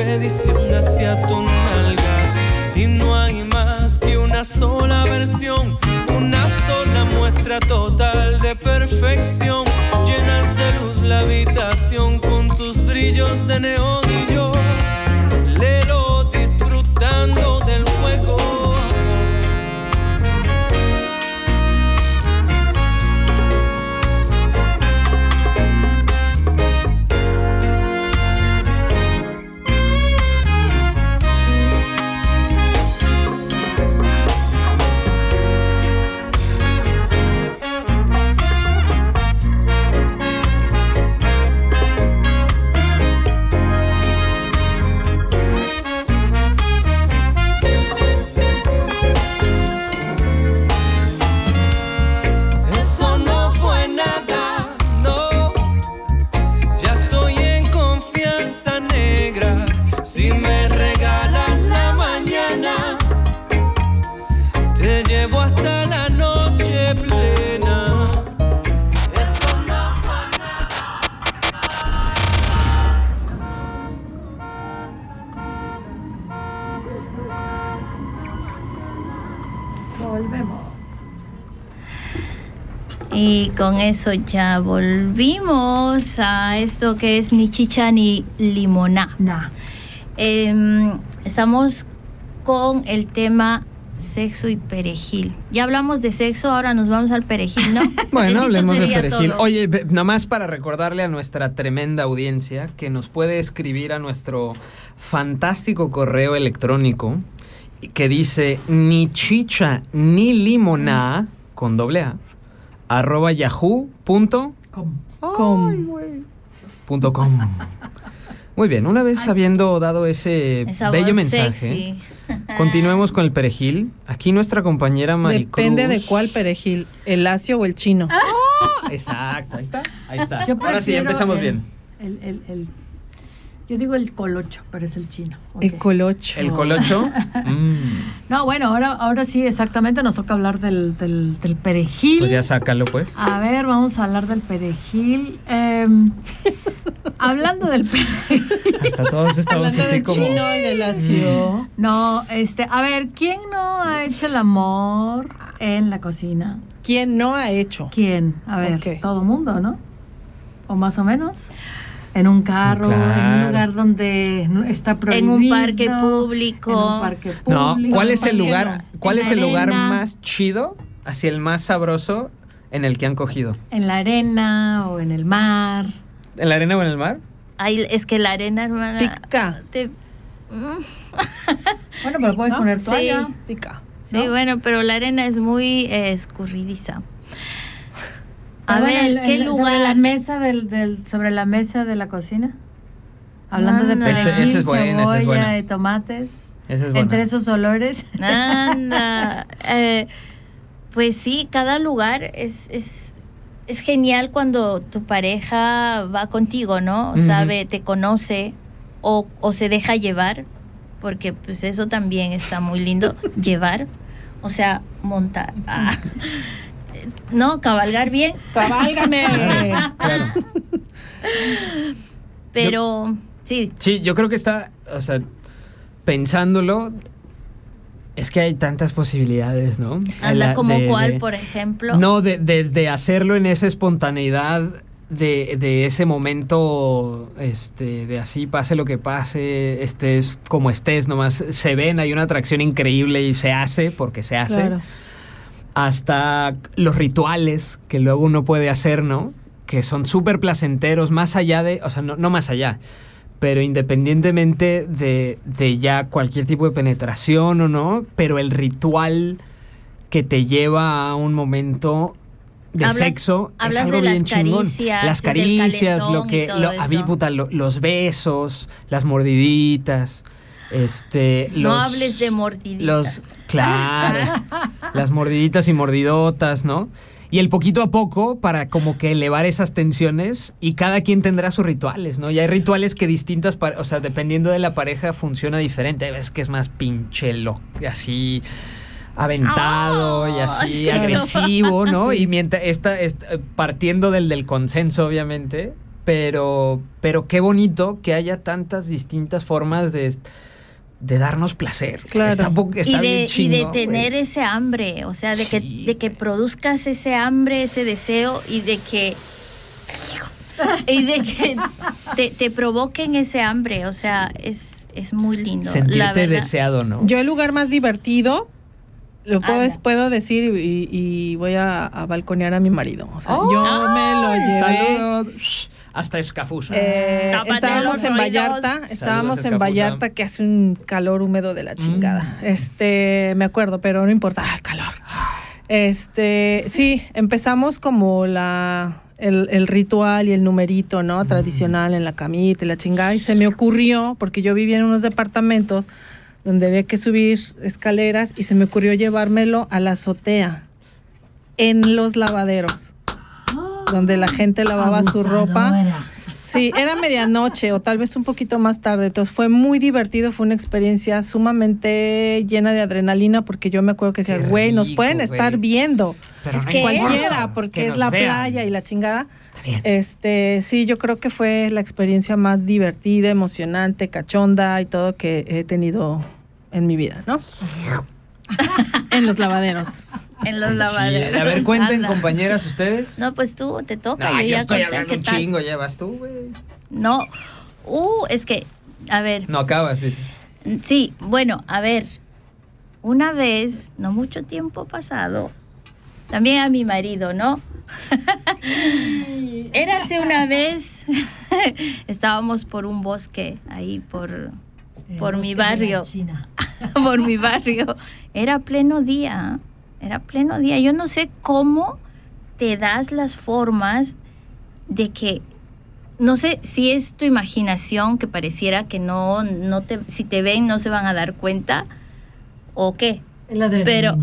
expedición hacia tus nalgas. Y no hay más que una sola versión, una sola muestra total de perfección. Llenas de luz la habitación con tus brillos de neón con eso ya volvimos a esto que es ni chicha ni limoná. Em, estamos con el tema sexo y perejil. Ya hablamos de sexo, ahora nos vamos al perejil, ¿no? [LAUGHS] Bueno, hablemos de perejil. todo. Oye, nada más para recordarle a nuestra tremenda audiencia que nos puede escribir a nuestro fantástico correo electrónico que dice ni chicha ni limoná con doble A arroba yahoo punto Com. punto com. Muy bien, una vez habiendo dado ese Esa bello mensaje, sexy. [LAUGHS] continuemos con el perejil. Aquí nuestra compañera Maricruz. Depende de cuál perejil, el lacio o el chino. Exacto, ahí está. Ahí está. Yo Ahora sí, empezamos el- bien. El, el, el- yo digo el colocho, pero es el chino. El colocho. El colocho. [LAUGHS] mm, No, bueno, ahora, ahora sí, exactamente, nos toca hablar del, del, del perejil. pues ya sácalo, pues. A ver, vamos a hablar del perejil. Em, [LAUGHS] hablando del perejil. Hasta todos estamos Hablando así del como. chino y del lacio. No, este, a ver, ¿quién no ha hecho el amor en la cocina? ¿Quién no ha hecho? ¿Quién? A ver, Ok. todo mundo, ¿no? ¿O más o menos? En un carro, en un lugar donde no- está En prohibido. un parque público. En un parque No, público. ¿cuál es el en lugar, cuál es el lugar más chido, así el más sabroso en el que han cogido? En la arena o en el mar. ¿En la arena o en el mar? Ay, es que la arena, hermana. Pica. te- [LAUGHS] Bueno, pero puedes ¿No? poner Sí. toalla. Pica. Sí, ¿no? bueno, pero la arena es muy eh, escurridiza. A Pero ver, bueno, en- ¿qué en- lugar? Sobre la mesa del, del- sobre la mesa de la cocina. Hablando de Anda. perejil, Ese- ese es bueno, ese es cebolla bueno. y tomates. Esa es buena. Entre esos olores. Anda. [LAUGHS] Eh, pues sí, cada lugar es, es, es genial cuando tu pareja va contigo, ¿no? Ujú. Sabe, te conoce o, o se deja llevar, porque pues eso también está muy lindo, [LAUGHS] llevar, o sea, montar. Ah. [LAUGHS] No, cabalgar bien, ¡Cabálgame! [LAUGHS] Claro. pero sí, Sí, yo creo que está, o sea, pensándolo, es que hay tantas posibilidades, ¿no? anda como de- por ejemplo. No, de- desde hacerlo en esa espontaneidad de, de ese momento, este, de así pase lo que pase, estés como estés, nomás se ven, hay una atracción increíble y se hace porque se hace. Claro. Hasta los rituales que luego uno puede hacer, ¿no? Que son súper placenteros, más allá de, o sea, no, no más allá, pero independientemente de, de ya cualquier tipo de penetración o no, pero el ritual que te lleva a un momento de Hablas- sexo es algo de las bien chingón. caricias, Las caricias, lo que lo, a mí, eso. puta, lo- los besos, las mordiditas, este, no hables de mordiditas. los, claro, [LAUGHS] las mordiditas y mordidotas, ¿no? Y el poquito a poco para como que elevar esas tensiones y cada quien tendrá sus rituales, ¿no? Y hay rituales que distintas, o sea, dependiendo de la pareja funciona diferente. Hay veces que es más pinchelo, así aventado y Ah, así sí. agresivo, [LAUGHS] ¿no? Y mientras esta, esta- partiendo del del consenso, obviamente, pero pero qué bonito que haya tantas distintas formas de de darnos placer. Claro. Está, y de, bien y de tener ese hambre, o sea, de Sí, que de que produzcas ese hambre, ese deseo y de que y de que te, te provoquen ese hambre, o sea, es, es muy lindo. sentirte deseado, ¿no? Yo el lugar más divertido, lo puedo, Anda. puedo decir y, y voy a, a balconear a mi marido. O sea, yo me lo llevé. Saludos Shh, hasta Escafusa. Eh, estábamos en. Vallarta, estábamos en. Vallarta que hace un calor húmedo de la chingada. Mm. Este, me acuerdo, pero no importa, ah, el calor. Este, sí, empezamos como la el, el ritual y el numerito, ¿no? Tradicional en la camita y la chingada. Y se me ocurrió, porque yo vivía en unos departamentos donde había que subir escaleras y se me ocurrió llevármelo a la azotea en los lavaderos, donde la gente lavaba su ropa. Abusadora. Sí, era medianoche o tal vez un poquito más tarde. Entonces fue muy divertido, fue una experiencia sumamente llena de adrenalina porque yo me acuerdo que decía, güey, nos pueden güey. estar viendo. Pero es que Cualquiera, porque que es la vean. playa y la chingada. Está bien. Este, sí, yo creo que fue la experiencia más divertida, emocionante, cachonda y todo que he tenido en mi vida, ¿no? [LAUGHS] en los lavaderos. en los lavaderos. A ver, cuenten, Anda. compañeras, ustedes. No, pues tú, te toca. No, yo yo ya estoy conté hablando un chingo, ya vas tú, güey. No, uh, es que, a ver, No acabas, dices. Sí, bueno, a ver, una vez, no mucho tiempo pasado, también a mi marido, ¿no? [LAUGHS] Érase una vez, [LAUGHS] estábamos por un bosque ahí por, por mi barrio, China. [LAUGHS] por mi barrio. Era pleno día, era pleno día. Yo no sé cómo te das las formas de que no sé si es tu imaginación que pareciera que no, no te, si te ven no se van a dar cuenta o qué. Pero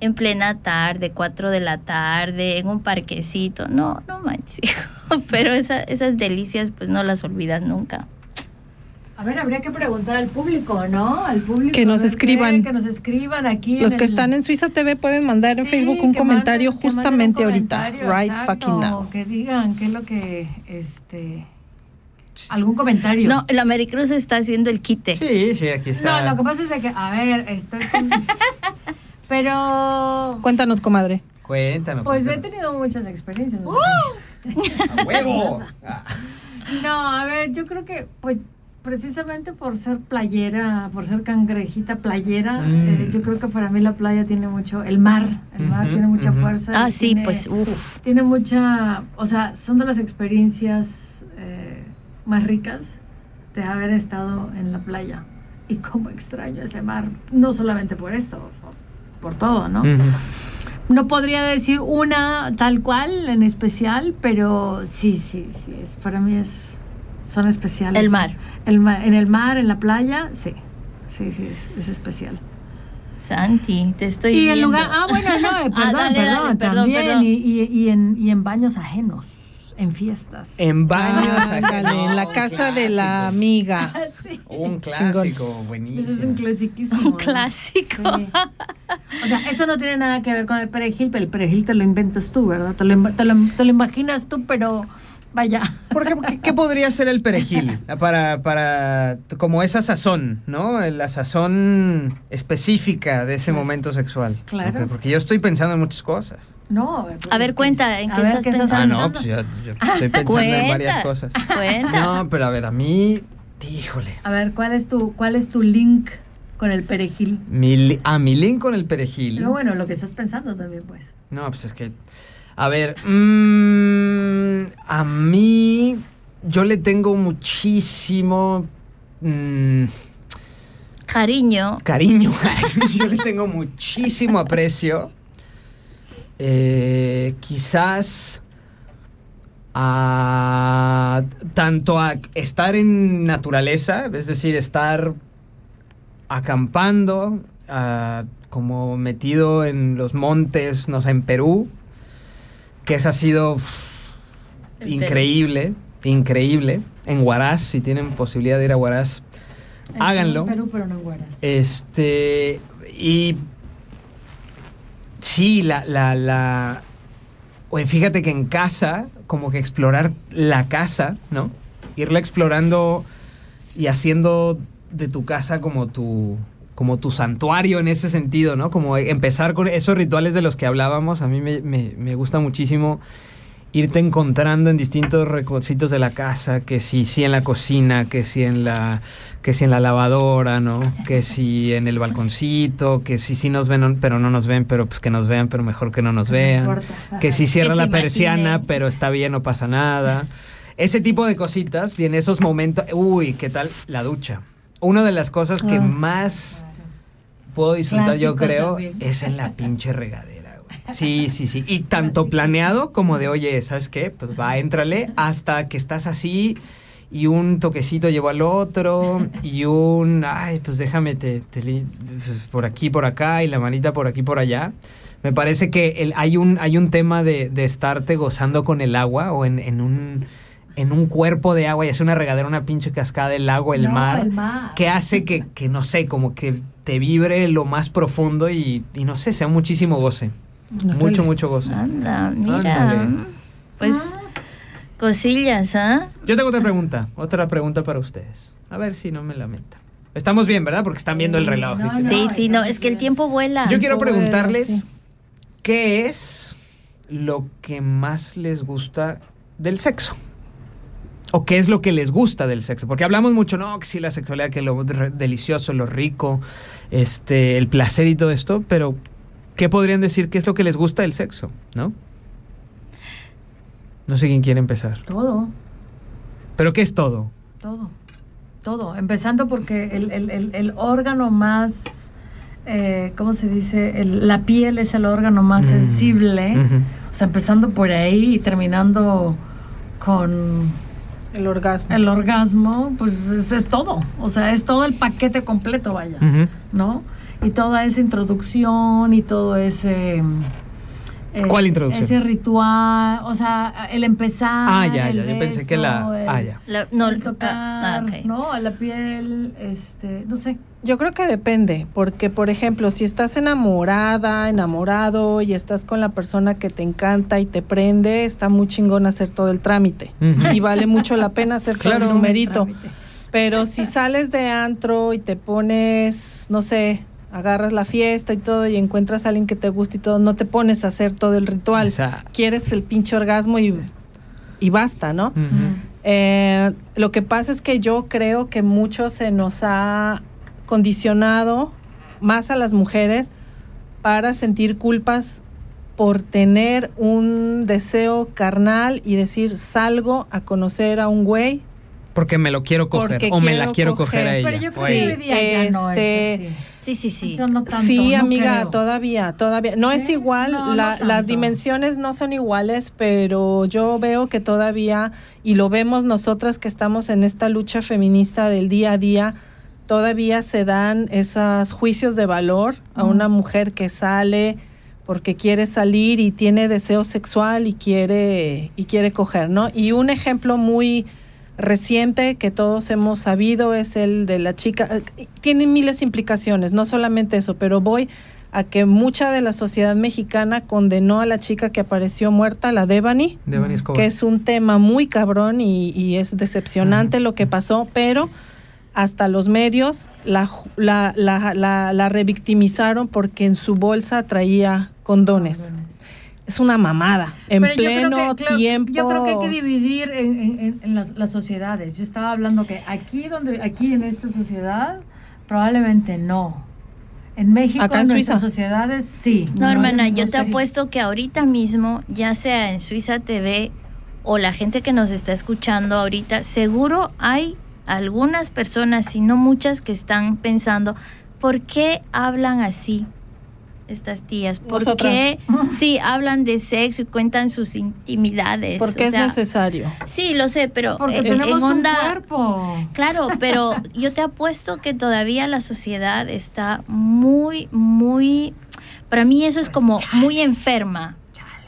en plena tarde, 4 de la tarde, en un parquecito, no, no manches. [LAUGHS] Pero esa- esas delicias pues no las olvidas nunca. A ver, habría que preguntar al público, ¿no? Al público. Que nos qué, escriban. Que nos escriban aquí. Los que el- están en Suiza TV pueden mandar en Facebook un comentario manden- justamente un ahorita. Right exacto, fucking now. Que digan qué es lo que, este, algún comentario. No, la Maricruz está haciendo el quite. Sí, sí, aquí está. No, lo que pasa es de que, a ver, estoy con... [LAUGHS] Pero, Cuéntanos, comadre. Cuéntanos. pues he cuéntanos. tenido muchas experiencias. ¿no? ¡A huevo! [LAUGHS] No, a ver, yo creo que, pues, precisamente por ser playera, por ser cangrejita playera, Mm. eh, yo creo que para mí la playa tiene mucho, el mar, el mar tiene mucha fuerza. Ah, sí, tiene- pues, uff. Tiene mucha, o sea, son de las experiencias eh, más ricas de haber estado en la playa. Y cómo extraño ese mar, no solamente por esto, por todo, ¿no? No podría decir una tal cual en especial, pero sí, sí, sí, es, para mí es, son especiales. El mar. El ma- en el mar, en la playa, sí, sí, sí, es, es especial. Santi, te estoy y viendo. el lugar, ah, bueno, no, [LAUGHS] eh, Ah, perdón, dale, perdón, perdón, también, perdón. Y, y- y en, y en baños ajenos, en fiestas. En baños Ándale, ajenos, en la casa de la amiga. Ah, sí. [LAUGHS] Un clásico, buenísimo. Ese es un clasiquísimo. Un ¿no? clásico. Sí. O sea, eso no tiene nada que ver con el perejil, pero el perejil te lo inventas tú, ¿verdad? Te lo, te lo, te lo imaginas tú, pero vaya. Por ejemplo, ¿qué, qué podría ser el perejil? [LAUGHS] Para, para, como esa sazón, ¿no? La sazón específica de ese momento sexual. Claro. Porque yo estoy pensando en muchas cosas. No, pues A ver, es que- cuenta, ¿en qué estás ¿qué Ah, pensando? no, pues yo, yo estoy [LAUGHS] pensando en varias cosas. Cuenta. No, pero a ver, a mí, híjole. A ver, ¿cuál es tu, cuál es tu link con el perejil? Mi, ah, mi link con el perejil. Pero bueno, lo que estás pensando también, pues. No, pues es que. A ver. Mm, a mí. Yo le tengo muchísimo. mm, Cariño. cariño. [LAUGHS] yo le tengo muchísimo aprecio. Eh, quizás. A. Tanto a estar en naturaleza, es decir, estar acampando, como metido en los montes, no sé, en Perú, que esa ha sido. Increíble, increíble. En Huaraz, si tienen posibilidad de ir a Huaraz, háganlo. En Perú, pero no en Huaraz. Este, y sí, la, la, la, oye, fíjate que en casa, como que explorar la casa, ¿no? Irla explorando y haciendo de tu casa como tu, como tu santuario en ese sentido, ¿no? Como empezar con esos rituales de los que hablábamos, a mí me, me- me gusta muchísimo irte encontrando en distintos rinconcitos de la casa, que si sí en la cocina, que si en la que si en la lavadora, ¿no? Que si en el balconcito, que si sí nos ven, pero no nos ven, pero pues que nos vean, pero mejor que no nos No vean. importa. Que si cierra Que la persiana, imaginen. pero está bien, no pasa nada. Ese tipo de cositas y en esos momentos, uy, ¿qué tal la ducha? Una de las cosas que Ah. más puedo disfrutar, yo creo, también. es en la pinche regadera. Sí, sí, sí. Y tanto planeado como de, oye, ¿sabes qué? Pues va, éntrale hasta que estás así y un toquecito llevo al otro [LAUGHS] y un, ay, pues déjame te, te por aquí, por acá y la manita por aquí, por allá. Me parece que el- hay, un, hay un tema de, de estarte gozando con el agua o en, en un en un cuerpo de agua, ya sea una regadera, una pinche cascada, el agua, el No, mar, el mar. que hace que, que, no sé, como que te vibre lo más profundo y, y no sé, sea muchísimo goce. Mucho, mucho goce. Anda, mira. Ándale. Pues cosillas, ¿ah? Yo tengo otra pregunta, otra pregunta para ustedes. A ver si no me lamenta. Estamos bien, ¿verdad? Porque están viendo el reloj. No. Sí, no, sí, no, es que el tiempo vuela. Yo quiero preguntarles sí. qué es lo que más les gusta del sexo. ¿O qué es lo que les gusta del sexo? Porque hablamos mucho, no, que sí, la sexualidad, que lo delicioso, lo rico, este, el placer y todo esto, pero ¿qué podrían decir qué es lo que les gusta del sexo? ¿No? No sé quién quiere empezar. Todo, ¿Pero qué es todo? todo, todo. Empezando porque el, el- el- el órgano más, eh, ¿cómo se dice? El- la piel es el órgano más Mm. sensible. O sea, empezando por ahí y terminando con El orgasmo. el orgasmo, pues es, es todo. O sea, es todo el paquete completo, vaya. ¿No? Y toda esa introducción y todo ese... eh, ¿Cuál introducción? Ese ritual, o sea, el empezar. Ah, ya, el ya, yo pensé que la... el- Ah, ya. La- no, el tocar, ah, ah, ok. ¿no? A la piel, este, no sé. Yo creo que depende, porque por ejemplo, si estás enamorada, enamorado y estás con la persona que te encanta y te prende, está muy chingón hacer todo el trámite. Y vale mucho la pena hacer Claro. todo el numerito. Pero si sales de antro y te pones, no sé, agarras la fiesta y todo y encuentras a alguien que te gusta y todo, no te pones a hacer todo el ritual. Quieres el pinche orgasmo y, y basta, ¿no? Eh, lo que pasa es que yo creo que mucho se nos ha condicionado más a las mujeres para sentir culpas por tener un deseo carnal y decir salgo a conocer a un güey Porque me lo quiero coger Porque o me la quiero quiero coger, a coger. ella. Pero yo creo Oye. que hoy día ya no es este, así. Sí, sí, sí. Yo no tanto, sí, no amiga, creo. todavía, todavía. No ¿Sí? es igual, No, no la- las dimensiones no son iguales, pero yo veo que todavía, y lo vemos nosotras que estamos en esta lucha feminista del día a día, todavía se dan esos juicios de valor a una mujer que sale porque quiere salir y tiene deseo sexual y quiere y quiere coger, ¿no? Y un ejemplo muy reciente que todos hemos sabido es el de la chica. Tiene miles de implicaciones, no solamente eso, pero voy a que mucha de la sociedad mexicana condenó a la chica que apareció muerta, la Devani, que es un tema muy cabrón y, y es decepcionante lo que pasó, pero hasta los medios la, ju- la, la, la, la revictimizaron porque en su bolsa traía condones. Es una mamada. En Pero yo creo pleno que- tiempo. Yo creo que hay que dividir en, en- en- las, las sociedades. Yo estaba hablando que aquí donde aquí en esta sociedad probablemente no. En México Acá en en nuestras Suiza. sociedades sí. No, hermana, yo te sé. apuesto que ahorita mismo, ya sea en Suiza TV o la gente que nos está escuchando ahorita, seguro hay algunas personas, y no muchas, que están pensando, ¿por qué hablan así estas tías? ¿Por Nosotras. qué [LAUGHS] sí hablan de sexo y cuentan sus intimidades? Porque O es necesario. Sí, lo sé, pero Porque en- tenemos en un cuerpo. Claro, pero [LAUGHS] yo te apuesto que todavía la sociedad está muy, muy, para mí eso es como muy enferma,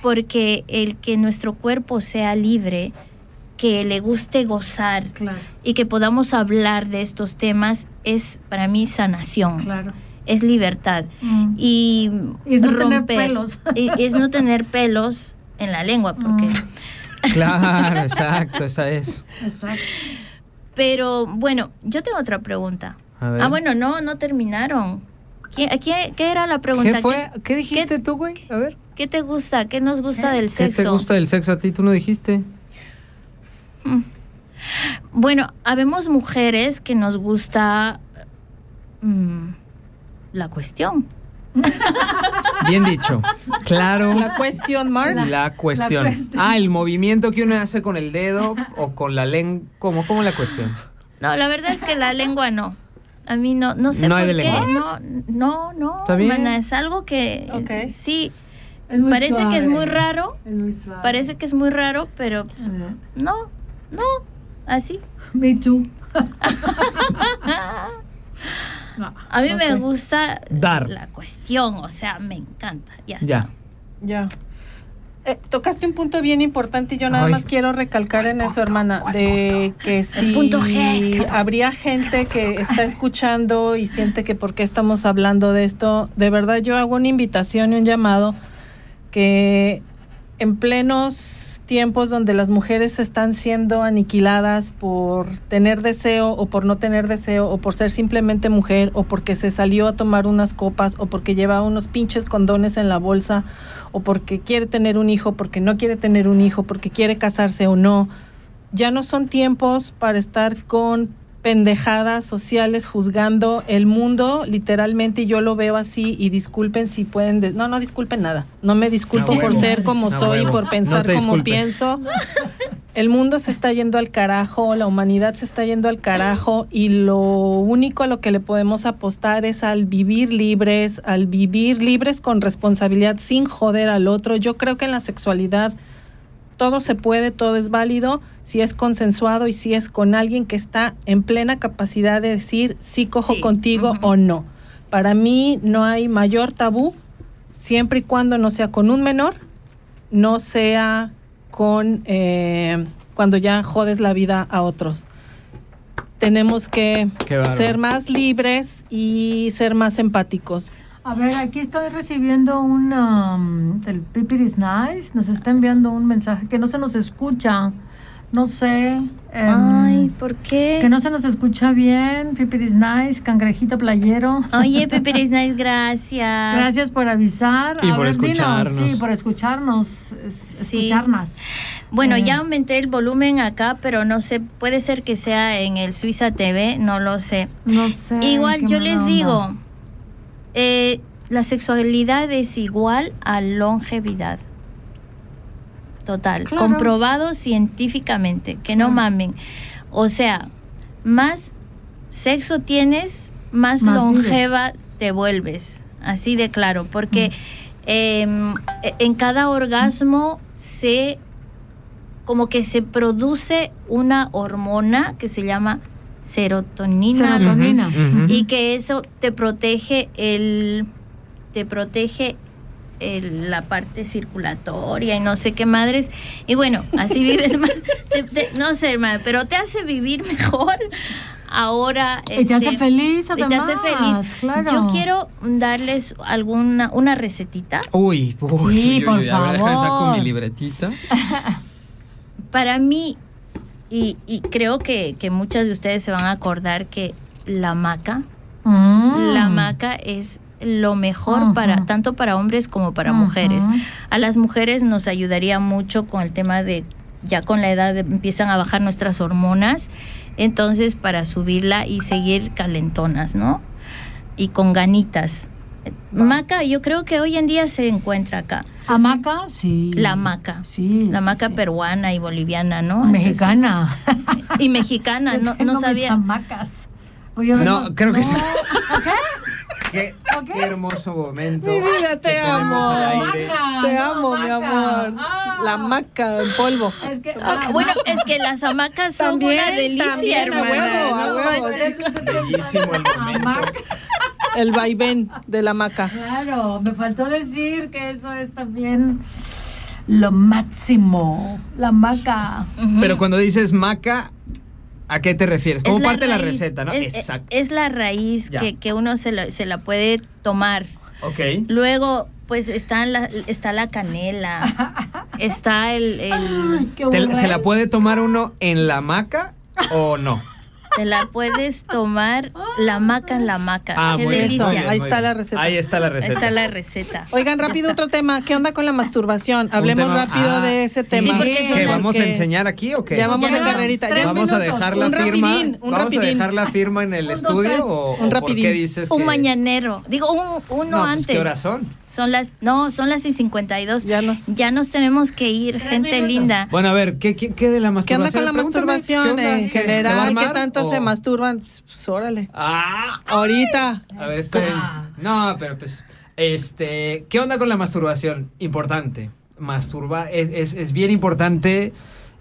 porque el que nuestro cuerpo sea libre, que le guste gozar Claro, y que podamos hablar de estos temas es para mí sanación, claro. Es libertad Mm. y, Y es no tener romper- pelos. y- es no tener pelos en la lengua, porque Mm. Claro, [LAUGHS] exacto, esa es. Exacto. Pero bueno, yo tengo otra pregunta. A ver. Ah, bueno, no, no terminaron. ¿Qué, qué, qué era la pregunta? ¿Qué fue? ¿Qué dijiste qué- tú, güey? A ver. ¿Qué te gusta? ¿Qué nos gusta del ¿Qué sexo? te gusta del sexo a ti? Tú no dijiste. Bueno, habemos mujeres que nos gusta mm, la cuestión. Bien dicho. Claro. La cuestión, Mark. La, cuestión. la cuestión. Ah, el movimiento que uno hace con el dedo o con la lengua. ¿Cómo? ¿Cómo la cuestión? No, la verdad es que la lengua no. A mí no, no sé No por hay de qué. lengua. No, no, no. Está bien. hermana, es algo que Ok. sí, Es muy parece que es muy raro. Es muy suave. Parece que es muy raro, pero Eh, no, no, así. Me too. [LAUGHS] [LAUGHS] A mí me gusta Dar. la cuestión, o sea, me encanta. Ya está. Ya. Ya. Eh, tocaste un punto bien importante y yo nada Ay. más quiero recalcar en eso, hermana, de que si punto G. habría gente que está escuchando y siente que por qué estamos hablando de esto, de verdad yo hago una invitación y un llamado que en plenos tiempos donde las mujeres están siendo aniquiladas por tener deseo o por no tener deseo o por ser simplemente mujer o porque se salió a tomar unas copas o porque lleva unos pinches condones en la bolsa o porque quiere tener un hijo, porque no quiere tener un hijo, porque quiere casarse o no. Ya no son tiempos para estar con pendejadas sociales juzgando el mundo, literalmente y yo lo veo así y disculpen si pueden, de- no, no disculpen nada, no me disculpo por ser como soy, por pensar como pienso. El mundo se está yendo al carajo, la humanidad se está yendo al carajo y lo único a lo que le podemos apostar es al vivir libres, al vivir libres con responsabilidad sin joder al otro. Yo creo que en la sexualidad todo se puede, todo es válido si es consensuado y si es con alguien que está en plena capacidad de decir si cojo Sí, contigo o no. Para mí no hay mayor tabú siempre y cuando no sea con un menor, no sea con eh, cuando ya jodes la vida a otros. Tenemos que ser más libres y ser más empáticos. A ver, aquí estoy recibiendo una um, del Pipir is Nice. Nos está enviando un mensaje que no se nos escucha. No sé. em, Ay, ¿por qué? que no se nos escucha bien. Pipir is Nice, cangrejito playero. Oye, [LAUGHS] Pepe is nice, gracias. Gracias por avisar. Y A por ver, dinos. escucharnos. Sí, por escucharnos. es- Sí. Escucharnos. Bueno, Eh. ya aumenté el volumen acá, pero no sé, puede ser que sea en el Suiza TV, no lo sé. No sé. Igual yo les onda. digo, eh, la sexualidad es igual a longevidad. Total, Claro. comprobado científicamente, que no Claro. mamen. O sea, más sexo tienes, más, Más longeva te vuelves. Así de claro, porque em, e- en cada orgasmo se como que se produce una hormona que se llama serotonina, Serotonina. Y que eso te protege el te protege el- la parte circulatoria y no sé qué madres y bueno así vives [LAUGHS] más te- te- no sé hermano pero te hace vivir mejor ahora Y te hace este, feliz y además. te hace feliz Claro. yo quiero darles alguna una recetita Uy, uy, Sí, uy, por uy, a ver, déjame saco favor. mi libretita. para mí y, y creo que, que muchas de ustedes se van a acordar que la maca Mm. La maca es lo mejor para tanto para hombres como para mujeres. A las mujeres nos ayudaría mucho con el tema de ya con la edad empiezan a bajar nuestras hormonas, entonces para subirla y seguir calentonas, ¿no? Y con ganitas. Maca, yo creo que hoy en día se encuentra acá. ¿Hamaca? Sí. La maca. Sí. La maca sí. peruana y boliviana, ¿no? Es- Mexicana. Y mexicana, Yo no, tengo no mis sabía. hamacas. Pues yo No, creo que No. sí. Qué, qué hermoso momento. Mi vida, te amo. al aire. Maca, Te no, amo, mi maca. amor. Ah. La maca en polvo. Es que, Ah, bueno, es que las hamacas son También, una delicia, también, a huevo, a huevo, Bellísimo el momento. El vaivén de la maca. Claro, me faltó decir que eso es también lo máximo. La maca. Pero cuando dices maca, ¿a qué te refieres? Es Como la parte de la raíz, receta, ¿no? Es, Exacto. es la raíz que, que uno se la, se la puede tomar. Ok. Luego, pues está la, está la canela, está el, el- Ay, qué Te- bueno. ¿Se la puede tomar uno en la maca o no? Te la puedes tomar la maca en la maca. Ah, Qué delicia. bien, Ahí muy está bien. la receta. Ahí está la Ahí receta. está la receta. Oigan, rápido otro tema. ¿Qué onda con la masturbación? Hablemos rápido ah, de ese sí. tema. Sí, porque son ¿Qué, las vamos a que- enseñar aquí o qué? Ya vamos Ya de carrerita. tres Ya Vamos a minutos. dejar la Un firma. rapidín, un Vamos a rapidín. dejar la firma en el Un, estudio o, Un o por rapidín. qué dices Un que- mañanero. Digo, un, uno No, pues, antes. ¿qué horas son? Son las, no, son las y 52. Ya nos- Ya nos tenemos que ir, gente linda. Bueno, a ver, ¿qué, qué, qué de la ¿Qué onda masturbación? con la Pregúntame, masturbación ¿qué onda? en ¿Qué? ¿Se va a general? ¿Qué tanto se masturban? Pues, órale. Ah, Ahorita. a ver, esperen. No, pero pues, este, ¿qué onda con la masturbación? Importante. Masturba es, es, es bien importante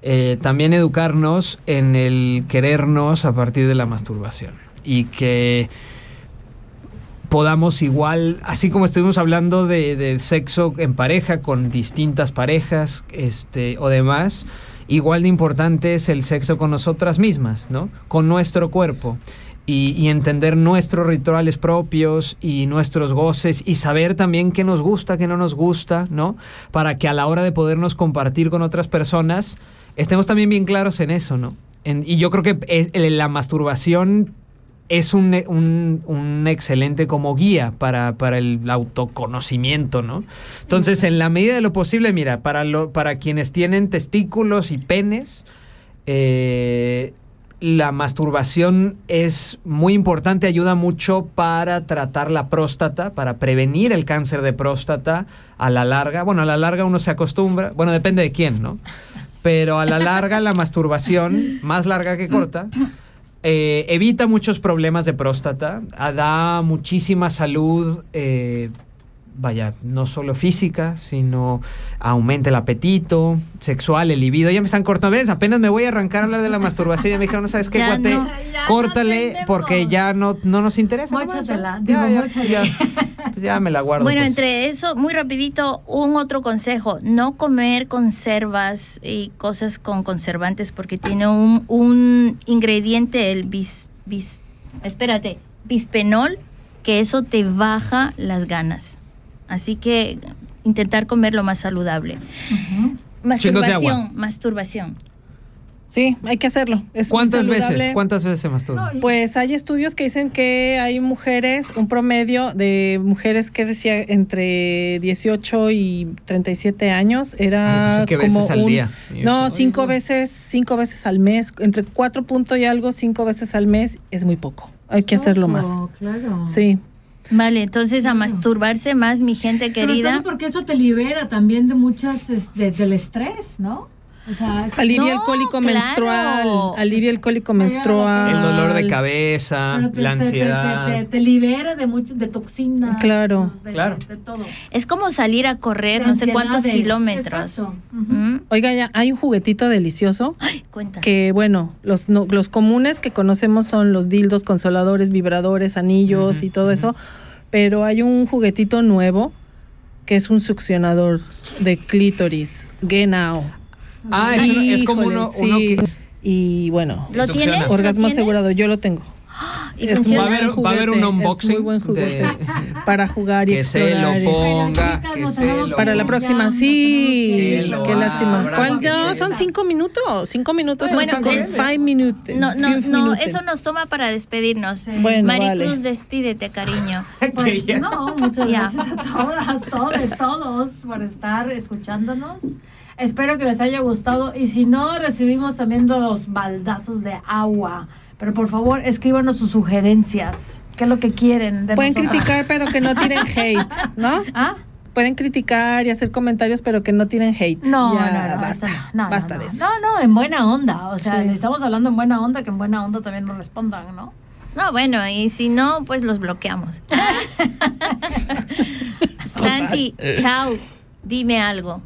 eh, también educarnos en el querernos a partir de la masturbación y que podamos igual, así como estuvimos hablando de, de sexo en pareja con distintas parejas este, o demás, igual de importante es el sexo con nosotras mismas, ¿no? Con nuestro cuerpo. Y, entender nuestros rituales propios y nuestros goces y saber también qué nos gusta, qué no nos gusta, ¿no? Para que a la hora de podernos compartir con otras personas estemos también bien claros en eso, ¿no? Y yo creo que es- la masturbación es un, un- excelente como guía para, para el autoconocimiento, ¿no? Entonces, en la medida de lo posible, mira, para, lo, para quienes tienen testículos y penes, eh, la masturbación es muy importante, ayuda mucho para tratar la próstata, para prevenir el cáncer de próstata a la larga. Bueno, a la larga uno se acostumbra, bueno, depende de quién, ¿no? Pero a la larga la masturbación, más larga que corta, eh, evita muchos problemas de próstata, da muchísima salud, eh, vaya, no solo física, sino aumenta el apetito sexual, el libido. Ya me están cortando, ¿ves? Apenas me voy a arrancar a hablar de la [LAUGHS] masturbación. Ya me dijeron, no sabes qué, Ya guate, no. Córtale porque ya no, no nos interesa. Móchatela, digo, ya. Pues ya me la guardo. Bueno, pues. entre eso, muy rapidito, un otro consejo, no comer conservas y cosas con conservantes porque tiene un, un ingrediente, el bis, bis, espérate, bispenol, que eso te baja las ganas. Así que intentar comer lo más saludable. De agua. Masturbación, masturbación. Sí, hay que hacerlo. Es ¿Cuántas veces? ¿Cuántas veces se masturba? Pues hay estudios que dicen que hay mujeres, un promedio de mujeres que decía entre 18 y 37 años Ay, era pues sí, ¿qué como veces al día? No, cinco veces, cinco veces al mes, entre cuatro punto y algo, cinco veces al mes es muy poco. Hay que hacerlo más. Claro. Sí. Vale, entonces a masturbarse más, mi gente Sobre querida. todo porque eso te libera también de muchas, de- del estrés, ¿no? O sea, Alivia el No, cólico claro. menstrual, alivia el cólico menstrual. El dolor de cabeza, te, la ansiedad. te- te- te libera de mucho, de toxinas. Claro. de, Claro. de todo. Es como salir a correr De no sé cuántos kilómetros. Oiga, ya hay un juguetito delicioso Cuenta. que, bueno, los, no- los comunes que conocemos son los dildos, consoladores, vibradores, anillos y todo eso, pero hay un juguetito nuevo que es un succionador de clítoris, Genau. Ah, es, es como Híjole, uno, uno sí. que... Y bueno, ¿Lo tienes? ¿Lo orgasmo tienes? asegurado, yo lo tengo. [GASPS] ¿Y Es funciona? Va a haber, va a haber un unboxing muy buen de- [LAUGHS] para jugar y que se explorar. lo y- ponga, chicas, que nos se lo Para la próxima, sí. que Qué lástima. ¿Cuál ya? Son cinco minutos. Cinco minutos. Bueno, son cinco, es- five minutes. No, no, Five no, minutes. eso nos toma para despedirnos. Bueno, Maricruz, vale. despídete, cariño. [LAUGHS] Pues que no, muchas gracias a todas, todos, todos por estar escuchándonos. Espero que les haya gustado y si no, recibimos también los baldazos de agua. Pero por favor, escríbanos sus sugerencias. ¿Qué es lo que quieren? de Pueden nosotras? criticar, pero que no [LAUGHS] tiren hate, ¿no? ¿Ah? Pueden criticar y hacer comentarios, pero que no tiren hate. No, Ya, no, no, basta. no, no, basta no, de eso. No, no, en buena onda. O sea, Sí. le estamos hablando en buena onda, que en buena onda también nos respondan, ¿no? No, bueno, y si no, pues los bloqueamos. [LAUGHS] Santi, chao. Dime algo.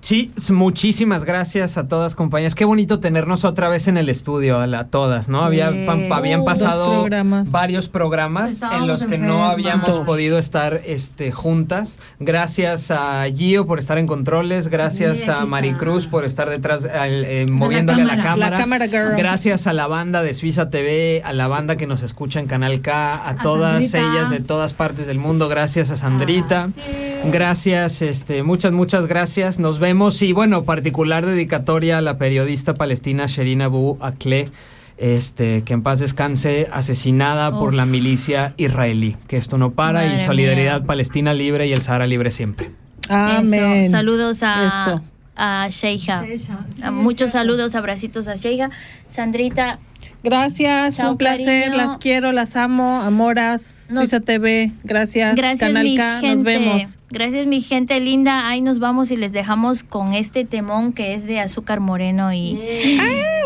Sí, muchísimas gracias a todas compañías. Qué bonito tenernos otra vez en el estudio, a, la- a todas, ¿no? Había, pam- habían Uh, pasado programas. varios programas Estábamos en los que no habíamos Dos. podido estar este, juntas. Gracias a Gio por estar en controles, gracias a Maricruz está. por estar detrás, al, eh, moviéndole a la cámara. cámara. La cámara girl. Gracias a la banda de Suiza TV, a la banda que nos escucha en Canal K, a, todas Sandrita. ellas de todas partes del mundo. Gracias a Sandrita. Gracias, este, muchas, muchas gracias. Nos vemos y bueno, particular dedicatoria a la periodista palestina Sherina Abu Akleh, este, que en paz descanse, asesinada por la milicia israelí. Que esto no para y solidaridad mía. Palestina libre y el Sahara libre siempre. Amén. Eso. Saludos a, Eso. a Sheija. Sheisha, sí, A muchos saludos, abracitos a Sheija. Sandrita, Gracias, Chao, un placer, cariño. las quiero, las amo, amoras, Nos- Suiza TV, gracias, gracias Canal mi K, gente. nos vemos. Gracias mi gente linda. Ahí nos vamos y les dejamos con este temón que es de azúcar moreno y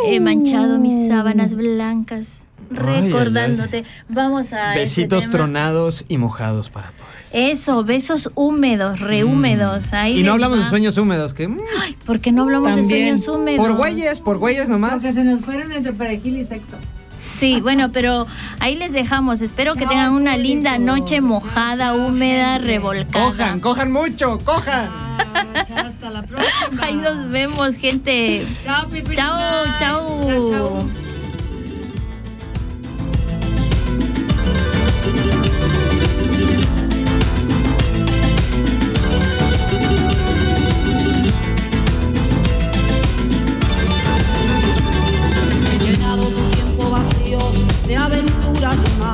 he manchado mis sábanas blancas ay, recordándote. Vamos a ese Besitos tema. tronados y mojados para todos. Eso, besos húmedos, rehúmedos. Ahí y no hablamos va. de sueños húmedos, que mm, ¿Por qué no hablamos de sueños húmedos? por güeyes, por güeyes nomás. Porque se nos fueron entre perejil y sexo. Sí, bueno, pero ahí les dejamos. Espero que Chao, tengan una linda noche mojada, Chao, húmeda, gente. revolcada. Cojan, cojan mucho, cojan. Hasta la próxima. Ahí nos vemos, gente. Chao, pipi. Chao, chao. He aventuras más